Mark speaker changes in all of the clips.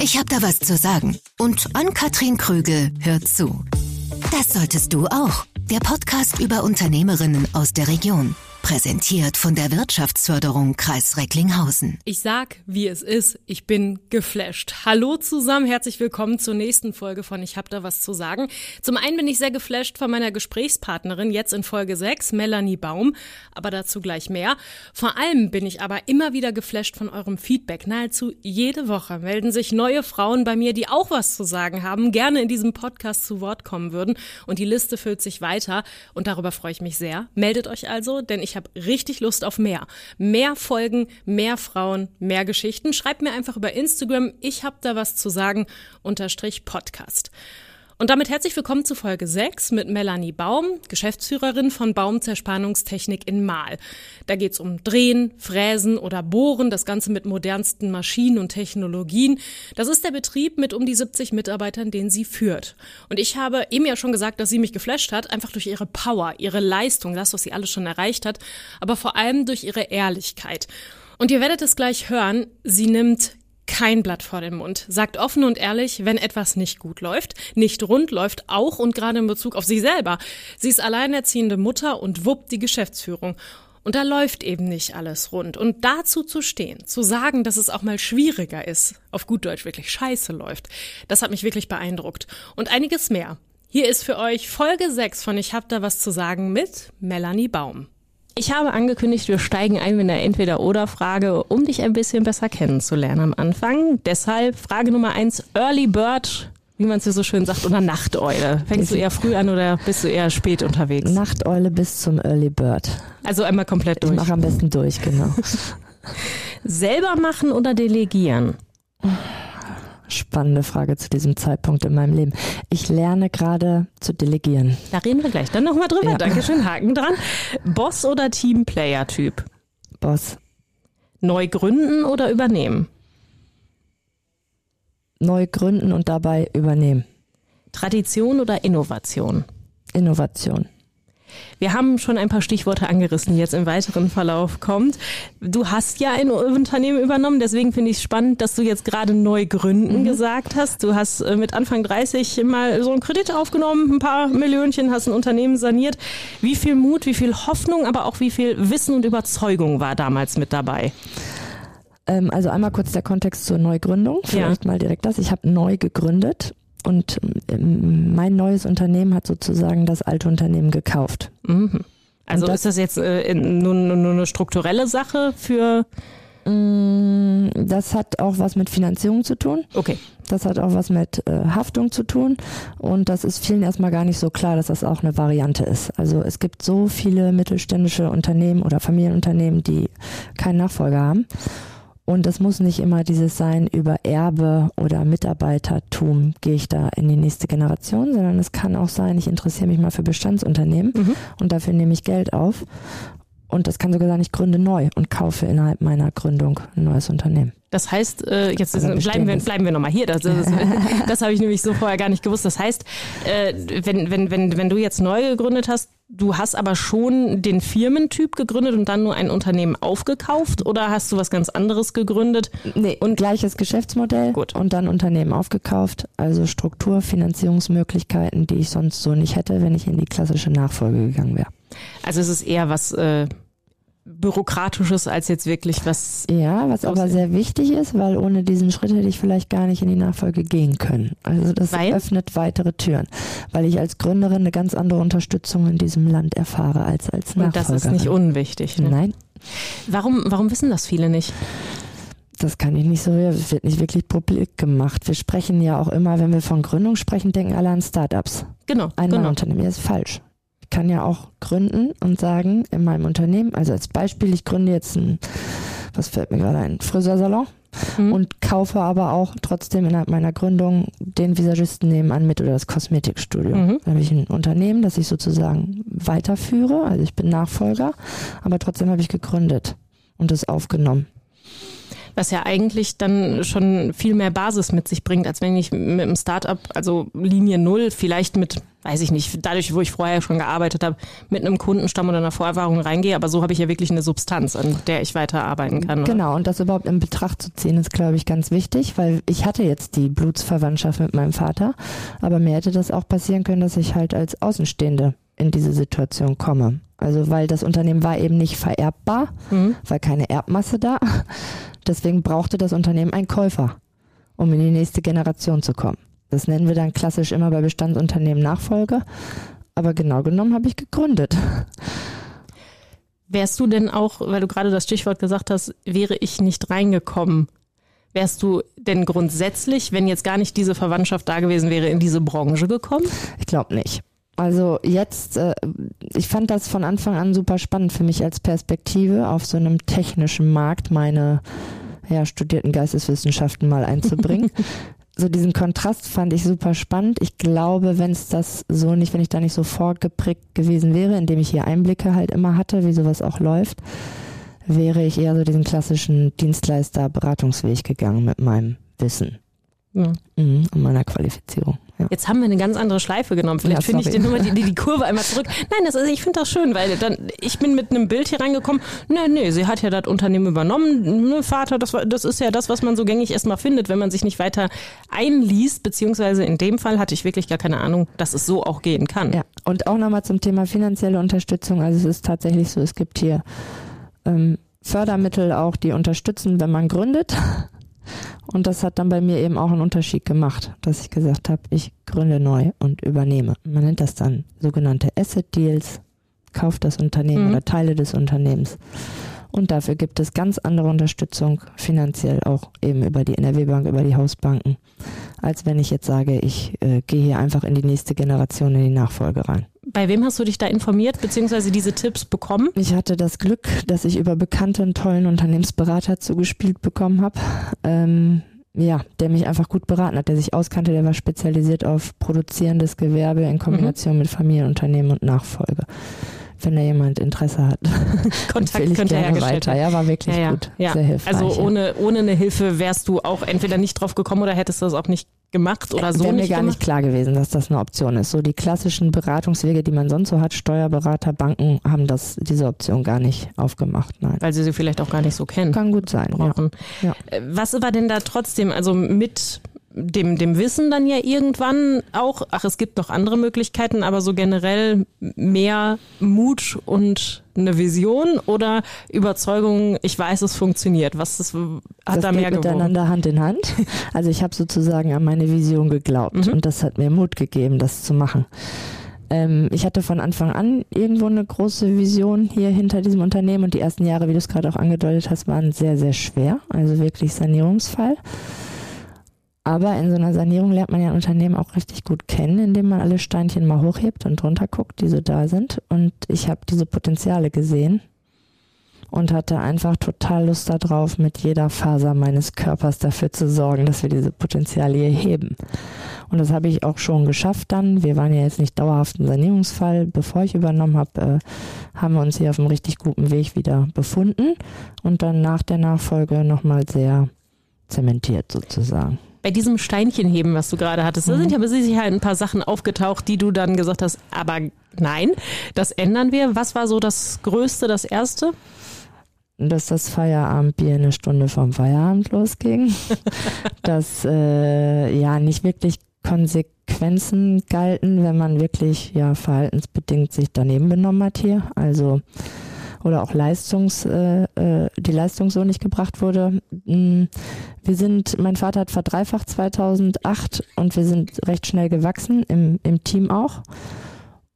Speaker 1: Ich habe da was zu sagen. Und Ann-Kathrin Krügel hört zu. Das solltest du auch. Der Podcast über Unternehmerinnen aus der Region. Präsentiert von der Wirtschaftsförderung Kreis Recklinghausen.
Speaker 2: Ich sag, wie es ist. Ich bin geflasht. Hallo zusammen, herzlich willkommen zur nächsten Folge von Ich hab da was zu sagen. Zum einen bin ich sehr geflasht von meiner Gesprächspartnerin, jetzt in Folge 6, Melanie Baum, aber dazu gleich mehr. Vor allem bin ich aber immer wieder geflasht von eurem Feedback. Nahezu jede Woche melden sich neue Frauen bei mir, die auch was zu sagen haben, gerne in diesem Podcast zu Wort kommen würden. Und die Liste füllt sich weiter und darüber freue ich mich sehr. Meldet euch also, denn ich habe richtig Lust auf mehr. Mehr Folgen, mehr Frauen, mehr Geschichten. Schreibt mir einfach über Instagram, ich habe da was zu sagen, unterstrich Podcast. Und damit herzlich willkommen zu Folge 6 mit Melanie Baum, Geschäftsführerin von Baumzerspannungstechnik in Mahl. Da geht's um Drehen, Fräsen oder Bohren, das Ganze mit modernsten Maschinen und Technologien. Das ist der Betrieb mit um die 70 Mitarbeitern, den sie führt. Und ich habe eben ja schon gesagt, dass sie mich geflasht hat, einfach durch ihre Power, ihre Leistung, das, was sie alles schon erreicht hat, aber vor allem durch ihre Ehrlichkeit. Und ihr werdet es gleich hören, sie nimmt kein Blatt vor den Mund, sagt offen und ehrlich, wenn etwas nicht gut läuft, nicht rund läuft, auch und gerade in Bezug auf sie selber. Sie ist alleinerziehende Mutter und wuppt die Geschäftsführung. Und da läuft eben nicht alles rund. Und dazu zu stehen, zu sagen, dass es auch mal schwieriger ist, auf gut Deutsch wirklich scheiße läuft, das hat mich wirklich beeindruckt. Und einiges mehr. Hier ist für euch Folge 6 von Ich hab da was zu sagen mit Melanie Baum. Ich habe angekündigt, wir steigen ein mit einer Entweder-Oder-Frage, um dich ein bisschen besser kennenzulernen am Anfang. Deshalb Frage Nummer eins, Early Bird, wie man es hier so schön sagt, oder Nachteule. Fängst du eher früh an oder bist du eher spät unterwegs?
Speaker 3: Nachteule bis zum Early Bird.
Speaker 2: Also einmal komplett durch.
Speaker 3: Ich mache am besten durch, genau.
Speaker 2: Selber machen oder delegieren?
Speaker 3: Spannende Frage zu diesem Zeitpunkt in meinem Leben. Ich lerne gerade zu delegieren.
Speaker 2: Da reden wir gleich dann nochmal drüber. Ja. Dankeschön, Haken dran. Boss oder Teamplayer-Typ?
Speaker 3: Boss.
Speaker 2: Neu gründen oder übernehmen?
Speaker 3: Neu gründen und dabei übernehmen.
Speaker 2: Tradition oder Innovation?
Speaker 3: Innovation.
Speaker 2: Wir haben schon ein paar Stichworte angerissen, die jetzt im weiteren Verlauf kommt. Du hast ja ein Unternehmen übernommen, deswegen finde ich es spannend, dass du jetzt gerade neu gründen mhm. gesagt hast. Du hast äh, mit Anfang 30 mal so einen Kredit aufgenommen, ein paar Millionchen, hast ein Unternehmen saniert. Wie viel Mut, wie viel Hoffnung, aber auch wie viel Wissen und Überzeugung war damals mit dabei?
Speaker 3: Ähm, also einmal kurz der Kontext zur Neugründung. Vielleicht ja. mal direkt das. Ich habe neu gegründet und ähm, mein neues Unternehmen hat sozusagen das alte Unternehmen gekauft.
Speaker 2: Mhm. Also das, ist das jetzt äh, nur, nur eine strukturelle Sache für
Speaker 3: mm, das hat auch was mit Finanzierung zu tun.
Speaker 2: Okay.
Speaker 3: Das hat auch was mit äh, Haftung zu tun. Und das ist vielen erstmal gar nicht so klar, dass das auch eine Variante ist. Also es gibt so viele mittelständische Unternehmen oder Familienunternehmen, die keinen Nachfolger haben. Und es muss nicht immer dieses sein, über Erbe oder Mitarbeitertum gehe ich da in die nächste Generation, sondern es kann auch sein, ich interessiere mich mal für Bestandsunternehmen mhm. und dafür nehme ich Geld auf. Und das kann sogar sein, ich gründe neu und kaufe innerhalb meiner Gründung ein neues Unternehmen.
Speaker 2: Das heißt, äh, jetzt also bleiben wir, bleiben wir nochmal hier. Das, das, das habe ich nämlich so vorher gar nicht gewusst. Das heißt, äh, wenn, wenn, wenn, wenn du jetzt neu gegründet hast, du hast aber schon den Firmentyp gegründet und dann nur ein Unternehmen aufgekauft oder hast du was ganz anderes gegründet?
Speaker 3: Nee, und gleiches Geschäftsmodell Gut. und dann Unternehmen aufgekauft. Also Struktur, Finanzierungsmöglichkeiten, die ich sonst so nicht hätte, wenn ich in die klassische Nachfolge gegangen wäre.
Speaker 2: Also es ist eher was äh, Bürokratisches als jetzt wirklich was.
Speaker 3: Ja, was aber sehr wichtig ist, weil ohne diesen Schritt hätte ich vielleicht gar nicht in die Nachfolge gehen können. Also das weil? öffnet weitere Türen, weil ich als Gründerin eine ganz andere Unterstützung in diesem Land erfahre als als Nachfolgerin.
Speaker 2: Und das ist nicht unwichtig. Ne?
Speaker 3: Nein.
Speaker 2: Warum, warum wissen das viele nicht?
Speaker 3: Das kann ich nicht so, es wird nicht wirklich publik gemacht. Wir sprechen ja auch immer, wenn wir von Gründung sprechen, denken alle an Startups.
Speaker 2: Genau.
Speaker 3: Ein
Speaker 2: genau.
Speaker 3: Unternehmen ist falsch kann ja auch gründen und sagen, in meinem Unternehmen, also als Beispiel, ich gründe jetzt ein, was fällt mir gerade ein, Friseursalon mhm. und kaufe aber auch trotzdem innerhalb meiner Gründung den Visagisten nebenan mit oder das Kosmetikstudio. Mhm. Dann habe ich ein Unternehmen, das ich sozusagen weiterführe, also ich bin Nachfolger, aber trotzdem habe ich gegründet und es aufgenommen.
Speaker 2: Was ja eigentlich dann schon viel mehr Basis mit sich bringt, als wenn ich mit einem Startup, also Linie Null, vielleicht mit, weiß ich nicht, dadurch, wo ich vorher schon gearbeitet habe, mit einem Kundenstamm oder einer Vorerfahrung reingehe. Aber so habe ich ja wirklich eine Substanz, an der ich weiterarbeiten kann.
Speaker 3: Oder? Genau, und das überhaupt in Betracht zu ziehen, ist, glaube ich, ganz wichtig, weil ich hatte jetzt die Blutsverwandtschaft mit meinem Vater, aber mir hätte das auch passieren können, dass ich halt als Außenstehende in diese Situation komme. Also weil das Unternehmen war eben nicht vererbbar, mhm. weil keine Erbmasse da. Deswegen brauchte das Unternehmen einen Käufer, um in die nächste Generation zu kommen. Das nennen wir dann klassisch immer bei Bestandsunternehmen Nachfolge. Aber genau genommen habe ich gegründet.
Speaker 2: Wärst du denn auch, weil du gerade das Stichwort gesagt hast, wäre ich nicht reingekommen, wärst du denn grundsätzlich, wenn jetzt gar nicht diese Verwandtschaft da gewesen wäre, in diese Branche gekommen?
Speaker 3: Ich glaube nicht. Also jetzt, äh, ich fand das von Anfang an super spannend für mich als Perspektive, auf so einem technischen Markt meine ja, studierten Geisteswissenschaften mal einzubringen. so diesen Kontrast fand ich super spannend. Ich glaube, wenn es das so nicht, wenn ich da nicht so vorgeprägt gewesen wäre, indem ich hier Einblicke halt immer hatte, wie sowas auch läuft, wäre ich eher so diesen klassischen Dienstleister-Beratungsweg gegangen mit meinem Wissen. Ja. Mhm, und meiner Qualifizierung.
Speaker 2: Ja. Jetzt haben wir eine ganz andere Schleife genommen. Vielleicht ja, finde ich dir nur die, die, die, Kurve einmal zurück. Nein, das, also ich finde das schön, weil dann ich bin mit einem Bild hier reingekommen. Nee, nee, sie hat ja das Unternehmen übernommen. Ne, Vater, das, war, das ist ja das, was man so gängig erstmal findet, wenn man sich nicht weiter einliest. Beziehungsweise in dem Fall hatte ich wirklich gar keine Ahnung, dass es so auch gehen kann.
Speaker 3: Ja, und auch nochmal zum Thema finanzielle Unterstützung. Also es ist tatsächlich so, es gibt hier ähm, Fördermittel auch, die unterstützen, wenn man gründet. Und das hat dann bei mir eben auch einen Unterschied gemacht, dass ich gesagt habe, ich gründe neu und übernehme. Man nennt das dann sogenannte Asset Deals, kauft das Unternehmen mhm. oder Teile des Unternehmens. Und dafür gibt es ganz andere Unterstützung, finanziell auch eben über die NRW Bank, über die Hausbanken, als wenn ich jetzt sage, ich äh, gehe hier einfach in die nächste Generation, in die Nachfolge rein.
Speaker 2: Bei wem hast du dich da informiert, beziehungsweise diese Tipps bekommen?
Speaker 3: Ich hatte das Glück, dass ich über bekannte und tollen Unternehmensberater zugespielt bekommen habe. Ähm, ja, der mich einfach gut beraten hat, der sich auskannte, der war spezialisiert auf produzierendes Gewerbe in Kombination mhm. mit Familienunternehmen und Nachfolge wenn da jemand Interesse hat.
Speaker 2: Kontakt könnte hergestellt
Speaker 3: weiter. Ja, war wirklich ja, ja. gut. Ja. Sehr hilfreich.
Speaker 2: Also ohne, ohne eine Hilfe wärst du auch entweder nicht drauf gekommen oder hättest du das auch nicht gemacht oder so.
Speaker 3: Wäre
Speaker 2: mir
Speaker 3: gar
Speaker 2: gemacht?
Speaker 3: nicht klar gewesen, dass das eine Option ist. So die klassischen Beratungswege, die man sonst so hat, Steuerberater, Banken haben das, diese Option gar nicht aufgemacht. Nein.
Speaker 2: Weil sie sie vielleicht auch gar nicht so kennen.
Speaker 3: Kann gut sein.
Speaker 2: Brauchen. Ja. Äh, was war denn da trotzdem, also mit dem, dem Wissen dann ja irgendwann auch, ach, es gibt noch andere Möglichkeiten, aber so generell mehr Mut und eine Vision oder Überzeugung, ich weiß, es funktioniert. Was ist, hat
Speaker 3: das
Speaker 2: da mehr
Speaker 3: geht miteinander Hand in Hand. Also ich habe sozusagen an meine Vision geglaubt mhm. und das hat mir Mut gegeben, das zu machen. Ähm, ich hatte von Anfang an irgendwo eine große Vision hier hinter diesem Unternehmen und die ersten Jahre, wie du es gerade auch angedeutet hast, waren sehr, sehr schwer. Also wirklich Sanierungsfall. Aber in so einer Sanierung lernt man ja ein Unternehmen auch richtig gut kennen, indem man alle Steinchen mal hochhebt und drunter guckt, die so da sind. Und ich habe diese Potenziale gesehen und hatte einfach total Lust darauf, mit jeder Faser meines Körpers dafür zu sorgen, dass wir diese Potenziale hier heben. Und das habe ich auch schon geschafft dann. Wir waren ja jetzt nicht dauerhaft ein Sanierungsfall. Bevor ich übernommen habe, äh, haben wir uns hier auf einem richtig guten Weg wieder befunden und dann nach der Nachfolge nochmal sehr zementiert sozusagen
Speaker 2: bei diesem Steinchenheben, was du gerade hattest, mhm. da sind ja mit Sicherheit ein paar Sachen aufgetaucht, die du dann gesagt hast, aber nein, das ändern wir. Was war so das Größte, das Erste?
Speaker 3: Dass das Feierabendbier eine Stunde vom Feierabend losging. dass äh, ja nicht wirklich Konsequenzen galten, wenn man wirklich ja verhaltensbedingt sich daneben benommen hat hier. Also oder auch Leistungs, äh, äh, die Leistung so nicht gebracht wurde. Mm, wir sind, mein Vater hat verdreifacht 2008 und wir sind recht schnell gewachsen, im, im Team auch.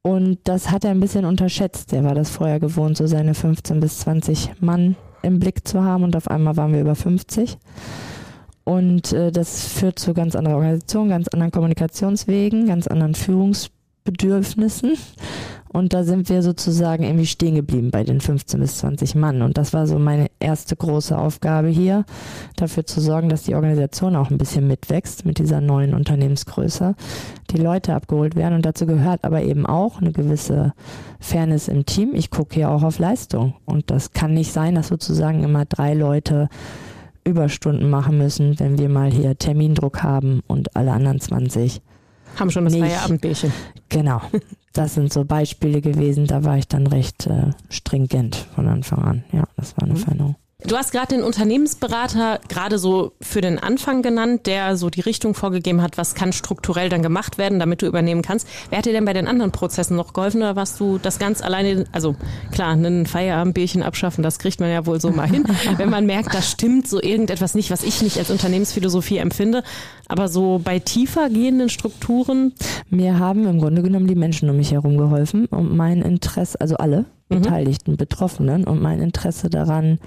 Speaker 3: Und das hat er ein bisschen unterschätzt. Er war das vorher gewohnt, so seine 15 bis 20 Mann im Blick zu haben und auf einmal waren wir über 50. Und äh, das führt zu ganz anderen Organisationen, ganz anderen Kommunikationswegen, ganz anderen Führungsbedürfnissen. Und da sind wir sozusagen irgendwie stehen geblieben bei den 15 bis 20 Mann. Und das war so meine erste große Aufgabe hier, dafür zu sorgen, dass die Organisation auch ein bisschen mitwächst mit dieser neuen Unternehmensgröße, die Leute abgeholt werden. Und dazu gehört aber eben auch eine gewisse Fairness im Team. Ich gucke hier auch auf Leistung. Und das kann nicht sein, dass sozusagen immer drei Leute Überstunden machen müssen, wenn wir mal hier Termindruck haben und alle anderen 20
Speaker 2: haben schon das Feierabendbärchen.
Speaker 3: Genau. Das sind so Beispiele gewesen, da war ich dann recht äh, stringent von Anfang an. Ja, das war eine mhm. Veränderung.
Speaker 2: Du hast gerade den Unternehmensberater gerade so für den Anfang genannt, der so die Richtung vorgegeben hat, was kann strukturell dann gemacht werden, damit du übernehmen kannst. Wer hat dir denn bei den anderen Prozessen noch geholfen oder warst du das ganz alleine, also klar, ein Feierabendbierchen abschaffen, das kriegt man ja wohl so mal hin, wenn man merkt, da stimmt so irgendetwas nicht, was ich nicht als Unternehmensphilosophie empfinde, aber so bei tiefer gehenden Strukturen?
Speaker 3: Mir haben im Grunde genommen die Menschen um mich herum geholfen und mein Interesse, also alle mhm. Beteiligten, Betroffenen und mein Interesse daran,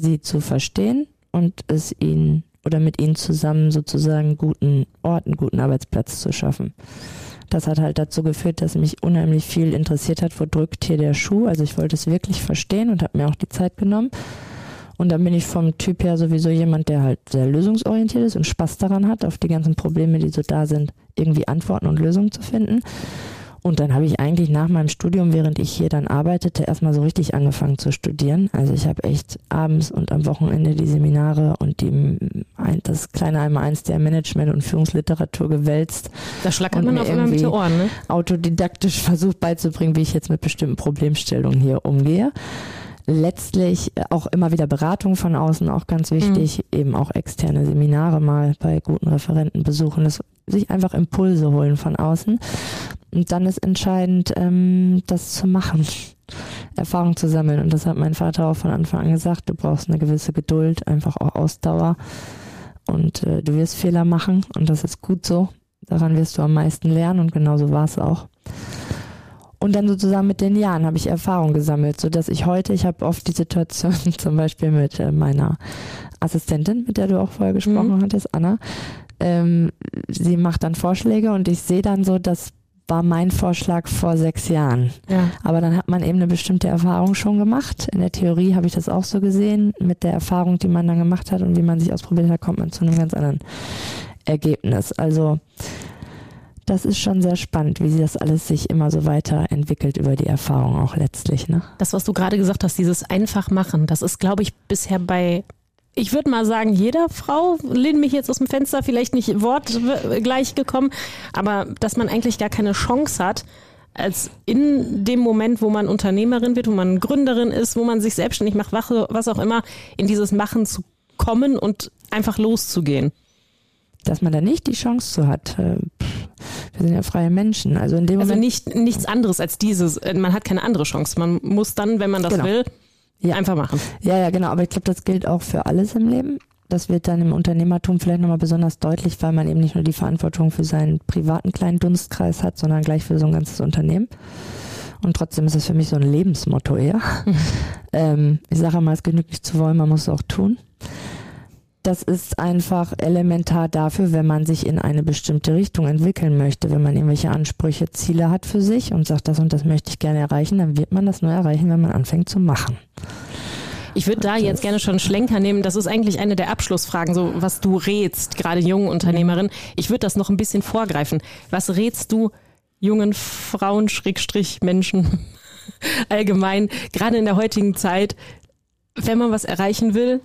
Speaker 3: sie zu verstehen und es ihnen oder mit ihnen zusammen sozusagen guten Ort, einen guten Arbeitsplatz zu schaffen. Das hat halt dazu geführt, dass mich unheimlich viel interessiert hat, wo drückt hier der Schuh. Also ich wollte es wirklich verstehen und habe mir auch die Zeit genommen. Und dann bin ich vom Typ her sowieso jemand, der halt sehr lösungsorientiert ist und Spaß daran hat, auf die ganzen Probleme, die so da sind, irgendwie Antworten und Lösungen zu finden. Und dann habe ich eigentlich nach meinem Studium, während ich hier dann arbeitete, erstmal so richtig angefangen zu studieren. Also ich habe echt abends und am Wochenende die Seminare und die, das kleine einmal eins der Management- und Führungsliteratur gewälzt.
Speaker 2: Da schlackert man auf immer mit den Ohren, ne?
Speaker 3: Autodidaktisch versucht beizubringen, wie ich jetzt mit bestimmten Problemstellungen hier umgehe letztlich auch immer wieder Beratung von außen, auch ganz wichtig, mhm. eben auch externe Seminare mal bei guten Referenten besuchen, das, sich einfach Impulse holen von außen. Und dann ist entscheidend, ähm, das zu machen, Erfahrung zu sammeln. Und das hat mein Vater auch von Anfang an gesagt. Du brauchst eine gewisse Geduld, einfach auch Ausdauer. Und äh, du wirst Fehler machen und das ist gut so. Daran wirst du am meisten lernen und genauso war es auch. Und dann sozusagen mit den Jahren habe ich Erfahrung gesammelt, so dass ich heute, ich habe oft die Situation zum Beispiel mit äh, meiner Assistentin, mit der du auch vorher gesprochen mhm. hattest, Anna. Ähm, sie macht dann Vorschläge und ich sehe dann so, dass war mein Vorschlag vor sechs Jahren. Ja. Aber dann hat man eben eine bestimmte Erfahrung schon gemacht. In der Theorie habe ich das auch so gesehen. Mit der Erfahrung, die man dann gemacht hat und wie man sich ausprobiert hat, kommt man zu einem ganz anderen Ergebnis. Also das ist schon sehr spannend, wie sich das alles sich immer so weiterentwickelt über die Erfahrung auch letztlich. Ne?
Speaker 2: Das, was du gerade gesagt hast, dieses einfach machen, das ist, glaube ich, bisher bei ich würde mal sagen, jeder Frau, lehne mich jetzt aus dem Fenster, vielleicht nicht wortgleich gekommen, aber dass man eigentlich gar keine Chance hat, als in dem Moment, wo man Unternehmerin wird, wo man Gründerin ist, wo man sich selbstständig macht, was auch immer, in dieses Machen zu kommen und einfach loszugehen.
Speaker 3: Dass man da nicht die Chance zu hat. Wir sind ja freie Menschen. Also in dem
Speaker 2: also Moment. nicht, nichts anderes als dieses. Man hat keine andere Chance. Man muss dann, wenn man das genau. will, ja. Einfach machen.
Speaker 3: Ja, ja, genau. Aber ich glaube, das gilt auch für alles im Leben. Das wird dann im Unternehmertum vielleicht nochmal besonders deutlich, weil man eben nicht nur die Verantwortung für seinen privaten kleinen Dunstkreis hat, sondern gleich für so ein ganzes Unternehmen. Und trotzdem ist es für mich so ein Lebensmotto eher. Mhm. Ähm, ich sage mal, es genügt nicht zu wollen, man muss es auch tun das ist einfach elementar dafür, wenn man sich in eine bestimmte Richtung entwickeln möchte. Wenn man irgendwelche Ansprüche, Ziele hat für sich und sagt, das und das möchte ich gerne erreichen, dann wird man das nur erreichen, wenn man anfängt zu machen.
Speaker 2: Ich würde da jetzt gerne schon Schlenker nehmen. Das ist eigentlich eine der Abschlussfragen, so was du rätst, gerade jungen Unternehmerinnen. Ich würde das noch ein bisschen vorgreifen. Was rätst du jungen Frauen, Schrägstrich Menschen allgemein, gerade in der heutigen Zeit, wenn man was erreichen will,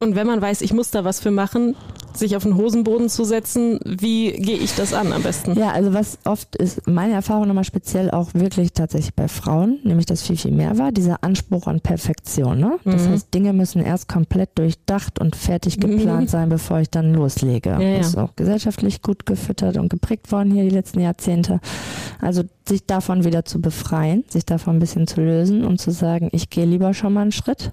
Speaker 2: und wenn man weiß, ich muss da was für machen, sich auf den Hosenboden zu setzen, wie gehe ich das an am besten?
Speaker 3: Ja, also was oft ist, meine Erfahrung nochmal speziell auch wirklich tatsächlich bei Frauen, nämlich dass viel, viel mehr war, dieser Anspruch an Perfektion. Ne? Das mhm. heißt, Dinge müssen erst komplett durchdacht und fertig geplant mhm. sein, bevor ich dann loslege. Ja, ja. Das ist auch gesellschaftlich gut gefüttert und geprägt worden hier die letzten Jahrzehnte. Also sich davon wieder zu befreien, sich davon ein bisschen zu lösen und zu sagen, ich gehe lieber schon mal einen Schritt,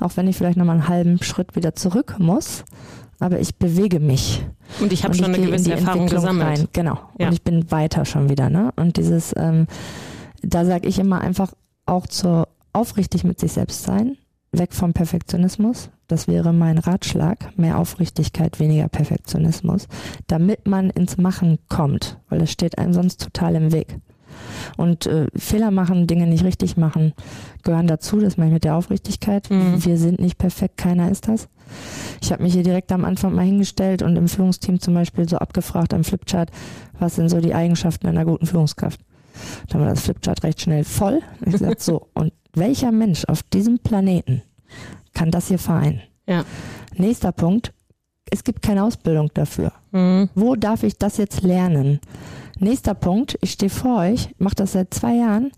Speaker 3: auch wenn ich vielleicht nochmal einen halben Schritt wieder zurück muss, aber ich bewege mich.
Speaker 2: Und ich habe schon eine gewisse Erfahrung gesammelt. Rein.
Speaker 3: Genau. Ja. Und ich bin weiter schon wieder. Ne? Und dieses, ähm, da sage ich immer einfach auch zu aufrichtig mit sich selbst sein, weg vom Perfektionismus. Das wäre mein Ratschlag. Mehr Aufrichtigkeit, weniger Perfektionismus, damit man ins Machen kommt, weil das steht einem sonst total im Weg. Und äh, Fehler machen, Dinge nicht richtig machen, gehören dazu. Das meine ich mit der Aufrichtigkeit. Mhm. Wir sind nicht perfekt, keiner ist das. Ich habe mich hier direkt am Anfang mal hingestellt und im Führungsteam zum Beispiel so abgefragt am Flipchart, was sind so die Eigenschaften einer guten Führungskraft. Da war das Flipchart recht schnell voll. Ich sagte so, und welcher Mensch auf diesem Planeten kann das hier vereinen?
Speaker 2: Ja.
Speaker 3: Nächster Punkt, es gibt keine Ausbildung dafür. Mhm. Wo darf ich das jetzt lernen? Nächster Punkt, ich stehe vor euch, mache das seit zwei Jahren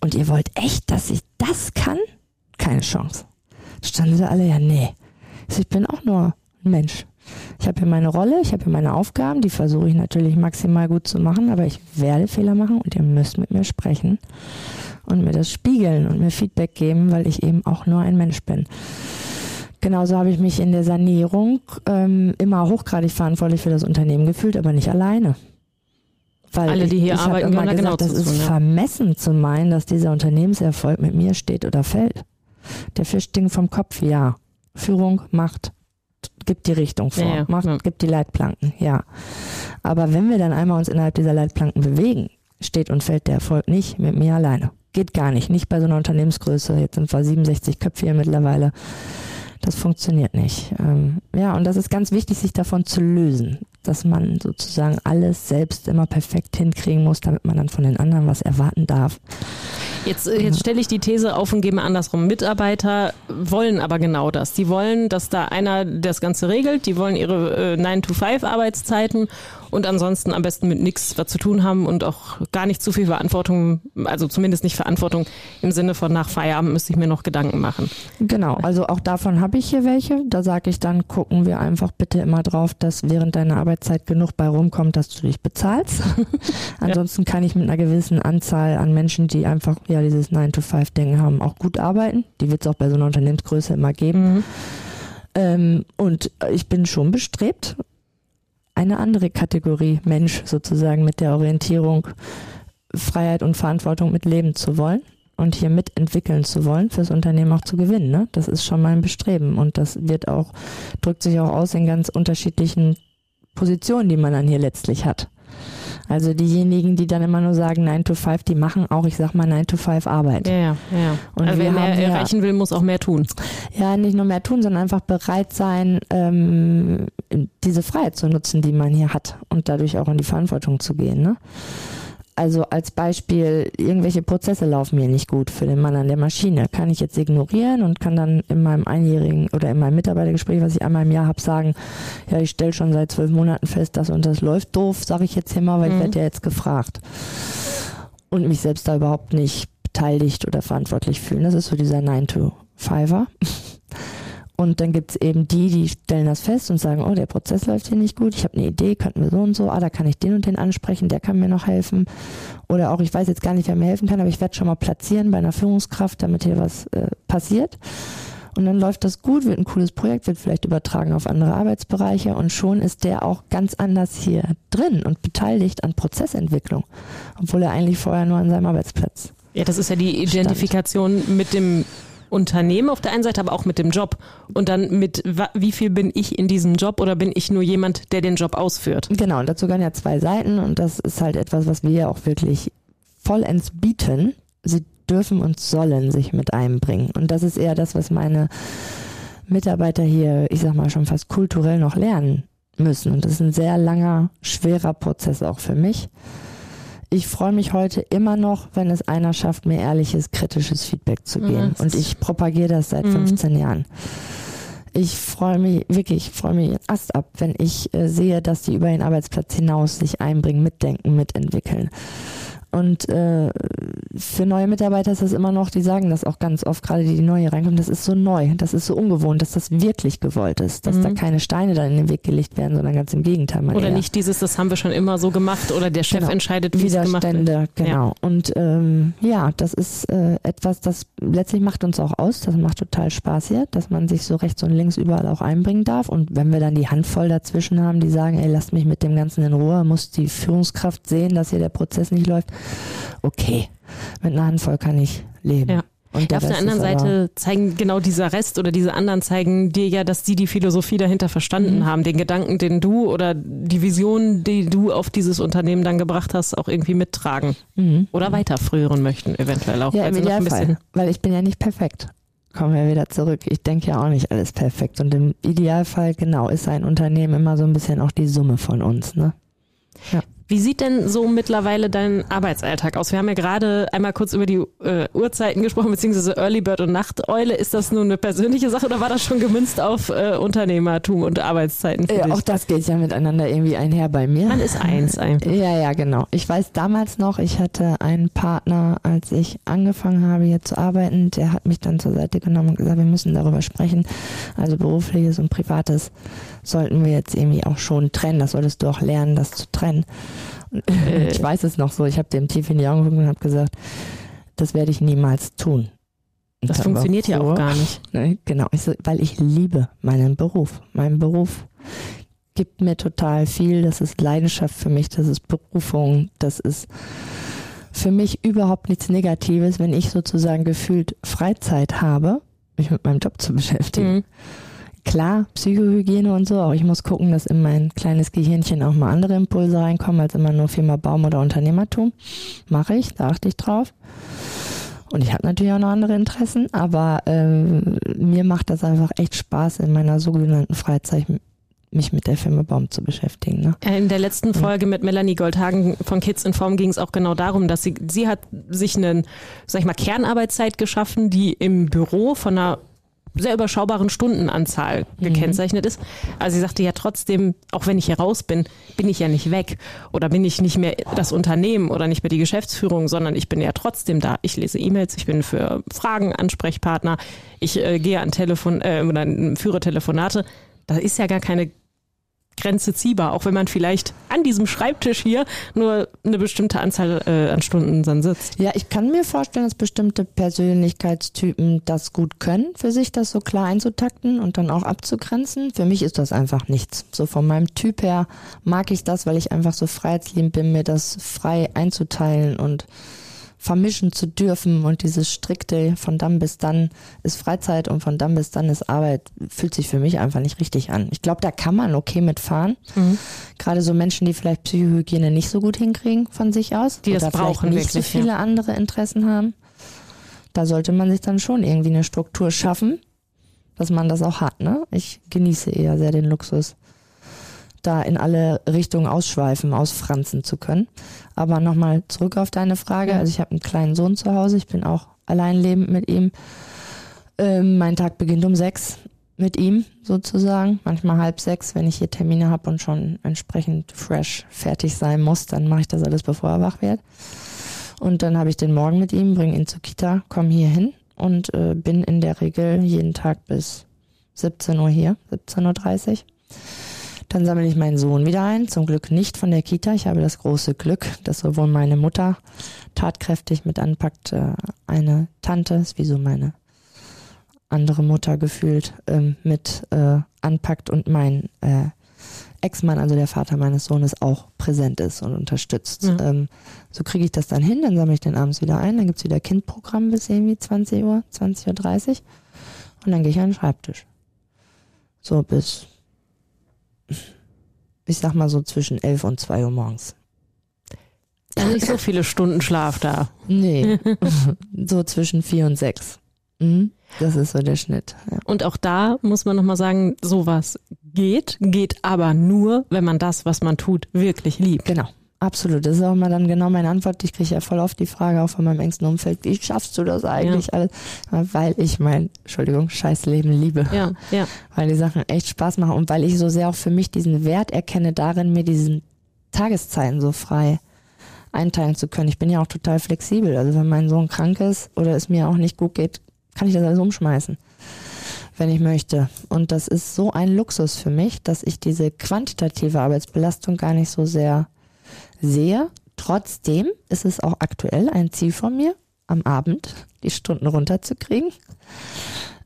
Speaker 3: und ihr wollt echt, dass ich das kann? Keine Chance. Standen sie alle, ja, nee. Ich bin auch nur ein Mensch. Ich habe hier meine Rolle, ich habe hier meine Aufgaben, die versuche ich natürlich maximal gut zu machen, aber ich werde Fehler machen und ihr müsst mit mir sprechen und mir das spiegeln und mir Feedback geben, weil ich eben auch nur ein Mensch bin. Genauso habe ich mich in der Sanierung ähm, immer hochgradig verantwortlich für das Unternehmen gefühlt, aber nicht alleine. Weil
Speaker 2: Alle, die hier
Speaker 3: ich, ich
Speaker 2: arbeiten,
Speaker 3: immer
Speaker 2: genau
Speaker 3: gesagt, das
Speaker 2: zu
Speaker 3: ist
Speaker 2: tun, ja.
Speaker 3: vermessen zu meinen, dass dieser Unternehmenserfolg mit mir steht oder fällt. Der Fisch stinkt vom Kopf, ja. Führung, Macht, gibt die Richtung vor,
Speaker 2: Ja, ja,
Speaker 3: Macht,
Speaker 2: ja.
Speaker 3: gibt die Leitplanken, ja. Aber wenn wir dann einmal uns innerhalb dieser Leitplanken bewegen, steht und fällt der Erfolg nicht mit mir alleine. Geht gar nicht. Nicht bei so einer Unternehmensgröße. Jetzt sind wir 67 Köpfe hier mittlerweile. Das funktioniert nicht. Ähm, ja, und das ist ganz wichtig, sich davon zu lösen, dass man sozusagen alles selbst immer perfekt hinkriegen muss, damit man dann von den anderen was erwarten darf.
Speaker 2: Jetzt, äh, jetzt stelle ich die These auf und gebe andersrum. Mitarbeiter wollen aber genau das. Die wollen, dass da einer das Ganze regelt. Die wollen ihre äh, 9-to-5-Arbeitszeiten und ansonsten am besten mit nichts was zu tun haben und auch gar nicht zu viel Verantwortung, also zumindest nicht Verantwortung im Sinne von nach Feierabend müsste ich mir noch Gedanken machen.
Speaker 3: Genau, also auch davon habe ich hier welche. Da sage ich dann, gucken wir einfach bitte immer drauf, dass während deiner Arbeitszeit genug bei rumkommt, dass du dich bezahlst. Ansonsten kann ich mit einer gewissen Anzahl an Menschen, die einfach ja dieses 9-to-5-Denken haben, auch gut arbeiten. Die wird es auch bei so einer Unternehmensgröße immer geben. Ähm, und ich bin schon bestrebt, eine andere Kategorie Mensch sozusagen mit der Orientierung Freiheit und Verantwortung mit leben zu wollen und hier mitentwickeln zu wollen, fürs Unternehmen auch zu gewinnen. Ne? Das ist schon mein Bestreben und das wird auch, drückt sich auch aus in ganz unterschiedlichen Positionen, die man dann hier letztlich hat. Also diejenigen, die dann immer nur sagen 9 to 5, die machen auch, ich sag mal, 9 to 5 Arbeit.
Speaker 2: Ja, ja, ja.
Speaker 3: Und
Speaker 2: also wer mehr
Speaker 3: haben ja-
Speaker 2: erreichen will, muss auch mehr tun.
Speaker 3: Ja, nicht nur mehr tun, sondern einfach bereit sein, ähm, diese Freiheit zu nutzen, die man hier hat und dadurch auch in die Verantwortung zu gehen. Ne? Also als Beispiel, irgendwelche Prozesse laufen mir nicht gut für den Mann an der Maschine. Kann ich jetzt ignorieren und kann dann in meinem einjährigen oder in meinem Mitarbeitergespräch, was ich einmal im Jahr habe, sagen, ja, ich stelle schon seit zwölf Monaten fest, das und das läuft doof, sage ich jetzt hier mal, weil ich
Speaker 2: Mhm.
Speaker 3: werde ja jetzt gefragt. Und mich selbst da überhaupt nicht beteiligt oder verantwortlich fühlen. Das ist so dieser 9-to-5er. Und dann gibt's eben die, die stellen das fest und sagen, oh, der Prozess läuft hier nicht gut, ich habe eine Idee, könnten wir so und so, ah, da kann ich den und den ansprechen, der kann mir noch helfen. Oder auch, ich weiß jetzt gar nicht, wer mir helfen kann, aber ich werde schon mal platzieren bei einer Führungskraft, damit hier was äh, passiert. Und dann läuft das gut, wird ein cooles Projekt, wird vielleicht übertragen auf andere Arbeitsbereiche und schon ist der auch ganz anders hier drin und beteiligt an Prozessentwicklung, obwohl er eigentlich vorher nur an seinem Arbeitsplatz
Speaker 2: Ja, das ist ja die Identifikation mit dem Unternehmen auf der einen Seite, aber auch mit dem Job. Und dann mit, wie viel bin ich in diesem Job oder bin ich nur jemand, der den Job ausführt?
Speaker 3: Genau, und dazu gehören ja zwei Seiten und das ist halt etwas, was wir ja auch wirklich vollends bieten. Sie dürfen und sollen sich mit einbringen. Und das ist eher das, was meine Mitarbeiter hier, ich sag mal, schon fast kulturell noch lernen müssen. Und das ist ein sehr langer, schwerer Prozess auch für mich. Ich freue mich heute immer noch, wenn es einer schafft, mir ehrliches, kritisches Feedback zu geben.
Speaker 2: Mhm.
Speaker 3: Und ich propagiere das seit
Speaker 2: Mhm.
Speaker 3: 15 Jahren. Ich freue mich wirklich, ich freue mich Ast ab, wenn ich äh, sehe, dass die über den Arbeitsplatz hinaus sich einbringen, mitdenken, mitentwickeln. Und äh, für neue Mitarbeiter ist das immer noch, die sagen das auch ganz oft, gerade die, die neu reinkommen, das ist so neu, das ist so ungewohnt, dass das wirklich gewollt ist, dass
Speaker 2: Mhm.
Speaker 3: da keine Steine dann in den Weg gelegt werden, sondern ganz im Gegenteil.
Speaker 2: Oder
Speaker 3: eher
Speaker 2: nicht dieses, das haben wir schon immer so gemacht oder der Chef
Speaker 3: Genau.
Speaker 2: entscheidet, wie es gemacht wird.
Speaker 3: Genau. Und ähm, ja, das ist äh, etwas, das letztlich macht uns auch aus. Das macht total Spaß hier, dass man sich so rechts und links überall auch einbringen darf. Und wenn wir dann die Handvoll dazwischen haben, die sagen, ey, lasst mich mit dem Ganzen in Ruhe, muss die Führungskraft sehen, dass hier der Prozess nicht läuft. Okay, mit einer Handvoll kann ich leben.
Speaker 2: Ja.
Speaker 3: Und der
Speaker 2: Auf der anderen Seite zeigen genau dieser Rest oder diese anderen zeigen dir ja, dass die die Philosophie dahinter verstanden
Speaker 3: Mhm.
Speaker 2: haben, den Gedanken, den du oder die Vision, die du auf dieses Unternehmen dann gebracht hast, auch irgendwie mittragen
Speaker 3: Mhm.
Speaker 2: oder weiterführen möchten, eventuell auch.
Speaker 3: Ja,
Speaker 2: weil
Speaker 3: im Idealfall,
Speaker 2: bisschen-
Speaker 3: weil ich bin ja nicht perfekt. Kommen wir wieder zurück. Ich denke ja auch nicht alles perfekt. Und im Idealfall, genau, ist ein Unternehmen immer so ein bisschen auch die Summe von uns. Ne?
Speaker 2: Wie sieht denn so mittlerweile dein Arbeitsalltag aus? Wir haben ja gerade einmal kurz über die äh, Uhrzeiten gesprochen, beziehungsweise Early Bird und Nachteule. Ist das nur eine persönliche Sache oder war das schon gemünzt auf äh, Unternehmertum und Arbeitszeiten?
Speaker 3: Äh, Auch das geht ja miteinander irgendwie einher bei mir.
Speaker 2: Man ist eins einfach.
Speaker 3: Ja, ja, genau. Ich weiß damals noch, ich hatte einen Partner, als ich angefangen habe hier zu arbeiten, der hat mich dann zur Seite genommen und gesagt, wir müssen darüber sprechen. Also berufliches und privates sollten wir jetzt irgendwie auch schon trennen. Das solltest du auch lernen, das zu trennen. Äh. Ich weiß es noch so. Ich habe dem tief in die Augen geguckt und habe gesagt, das werde ich niemals tun.
Speaker 2: Und das funktioniert ja auch gar nicht.
Speaker 3: Ne, genau, ich so, weil ich liebe meinen Beruf. Mein Beruf gibt mir total viel. Das ist Leidenschaft für mich, das ist Berufung, das ist für mich überhaupt nichts Negatives, wenn ich sozusagen gefühlt Freizeit habe, mich mit meinem Job zu beschäftigen. Mhm. Klar, Psychohygiene und so, aber ich muss gucken, dass in mein kleines Gehirnchen auch mal andere Impulse reinkommen, als immer nur Firma Baum oder Unternehmertum. Mache ich, da achte ich drauf. Und ich habe natürlich auch noch andere Interessen, aber ähm, mir macht das einfach echt Spaß, in meiner sogenannten Freizeit mich mit der Firma Baum zu beschäftigen. Ne?
Speaker 2: In der letzten Folge mit Melanie Goldhagen von Kids in Form ging es auch genau darum, dass sie, sie hat sich einen, sag ich mal, Kernarbeitszeit geschaffen, die im Büro von einer sehr überschaubaren Stundenanzahl mhm. gekennzeichnet ist. Also sie sagte ja trotzdem, auch wenn ich hier raus bin, bin ich ja nicht weg oder bin ich nicht mehr das Unternehmen oder nicht mehr die Geschäftsführung, sondern ich bin ja trotzdem da. Ich lese E-Mails, ich bin für Fragen Ansprechpartner, ich äh, gehe an Telefon äh, oder führe Telefonate. Da ist ja gar keine Grenze ziehbar, auch wenn man vielleicht an diesem Schreibtisch hier nur eine bestimmte Anzahl äh, an Stunden dann sitzt.
Speaker 3: Ja, ich kann mir vorstellen, dass bestimmte Persönlichkeitstypen das gut können, für sich das so klar einzutakten und dann auch abzugrenzen. Für mich ist das einfach nichts. So von meinem Typ her mag ich das, weil ich einfach so freiheitsliebend bin, mir das frei einzuteilen und vermischen zu dürfen und dieses strikte von dann bis dann ist Freizeit und von dann bis dann ist Arbeit, fühlt sich für mich einfach nicht richtig an. Ich glaube, da kann man okay mitfahren. Mhm. Gerade so Menschen, die vielleicht Psychohygiene nicht so gut hinkriegen von sich aus.
Speaker 2: Die das brauchen
Speaker 3: nicht wirklich, so viele ja. andere Interessen haben. Da sollte man sich dann schon irgendwie eine Struktur schaffen, dass man das auch hat. Ne? Ich genieße eher sehr den Luxus, da in alle Richtungen ausschweifen, ausfranzen zu können. Aber nochmal zurück auf deine Frage. Also ich habe einen kleinen Sohn zu Hause, ich bin auch allein lebend mit ihm. Ähm, mein Tag beginnt um sechs mit ihm sozusagen, manchmal halb sechs, wenn ich hier Termine habe und schon entsprechend fresh fertig sein muss, dann mache ich das alles, bevor er wach wird. Und dann habe ich den Morgen mit ihm, bringe ihn zur Kita, komme hier hin und äh, bin in der Regel jeden Tag bis 17 Uhr hier, 17.30 Uhr. Dann sammle ich meinen Sohn wieder ein, zum Glück nicht von der Kita. Ich habe das große Glück, dass sowohl meine Mutter tatkräftig mit anpackt, äh, eine Tante, ist wie so meine andere Mutter gefühlt, ähm, mit äh, anpackt und mein äh, Ex-Mann, also der Vater meines Sohnes, auch präsent ist und unterstützt. Mhm. Ähm, so kriege ich das dann hin, dann sammle ich den abends wieder ein, dann gibt's wieder Kindprogramm bis irgendwie 20 Uhr, 20.30 Uhr und dann gehe ich an den Schreibtisch. So bis ich sag mal so zwischen elf und zwei Uhr morgens.
Speaker 2: Ja, nicht so viele Stunden Schlaf da.
Speaker 3: Nee, so zwischen vier und sechs. Mhm. Das ist so der Schnitt.
Speaker 2: Ja. Und auch da muss man nochmal sagen, sowas geht, geht aber nur, wenn man das, was man tut, wirklich liebt.
Speaker 3: Genau. Absolut, das ist auch mal dann genau meine Antwort. Ich kriege ja voll oft die Frage auch von meinem engsten Umfeld, wie schaffst du das eigentlich ja. alles? Weil ich mein, Entschuldigung, scheiß Leben liebe.
Speaker 2: Ja, ja.
Speaker 3: Weil die Sachen echt Spaß machen und weil ich so sehr auch für mich diesen Wert erkenne darin, mir diesen Tageszeiten so frei einteilen zu können. Ich bin ja auch total flexibel. Also wenn mein Sohn krank ist oder es mir auch nicht gut geht, kann ich das alles umschmeißen, wenn ich möchte. Und das ist so ein Luxus für mich, dass ich diese quantitative Arbeitsbelastung gar nicht so sehr sehe. Trotzdem ist es auch aktuell ein Ziel von mir, am Abend die Stunden runterzukriegen.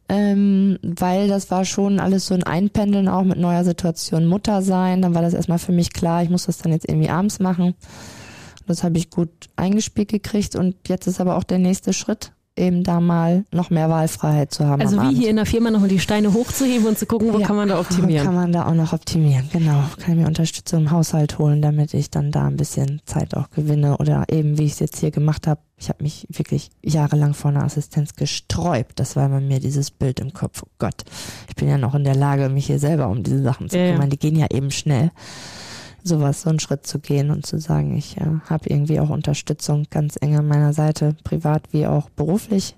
Speaker 3: Ähm, weil das war schon alles so ein Einpendeln auch mit neuer Situation Mutter sein. Dann war das erstmal für mich klar, ich muss das dann jetzt irgendwie abends machen. Das habe ich gut eingespielt gekriegt und jetzt ist aber auch der nächste Schritt, eben da mal noch mehr Wahlfreiheit zu haben.
Speaker 2: Also wie
Speaker 3: Abend.
Speaker 2: hier in der Firma nochmal die Steine hochzuheben und zu gucken, wo ja, kann man da optimieren.
Speaker 3: Kann man da auch noch optimieren, genau. Kann ich mir Unterstützung im Haushalt holen, damit ich dann da ein bisschen Zeit auch gewinne. Oder eben, wie ich es jetzt hier gemacht habe, ich habe mich wirklich jahrelang vor einer Assistenz gesträubt. Das war bei mir dieses Bild im Kopf. Oh Gott, ich bin ja noch in der Lage, mich hier selber um diese Sachen zu kümmern. Ja. Die gehen ja eben schnell. Sowas, so einen Schritt zu gehen und zu sagen, ich äh, habe irgendwie auch Unterstützung ganz eng an meiner Seite, privat wie auch beruflich.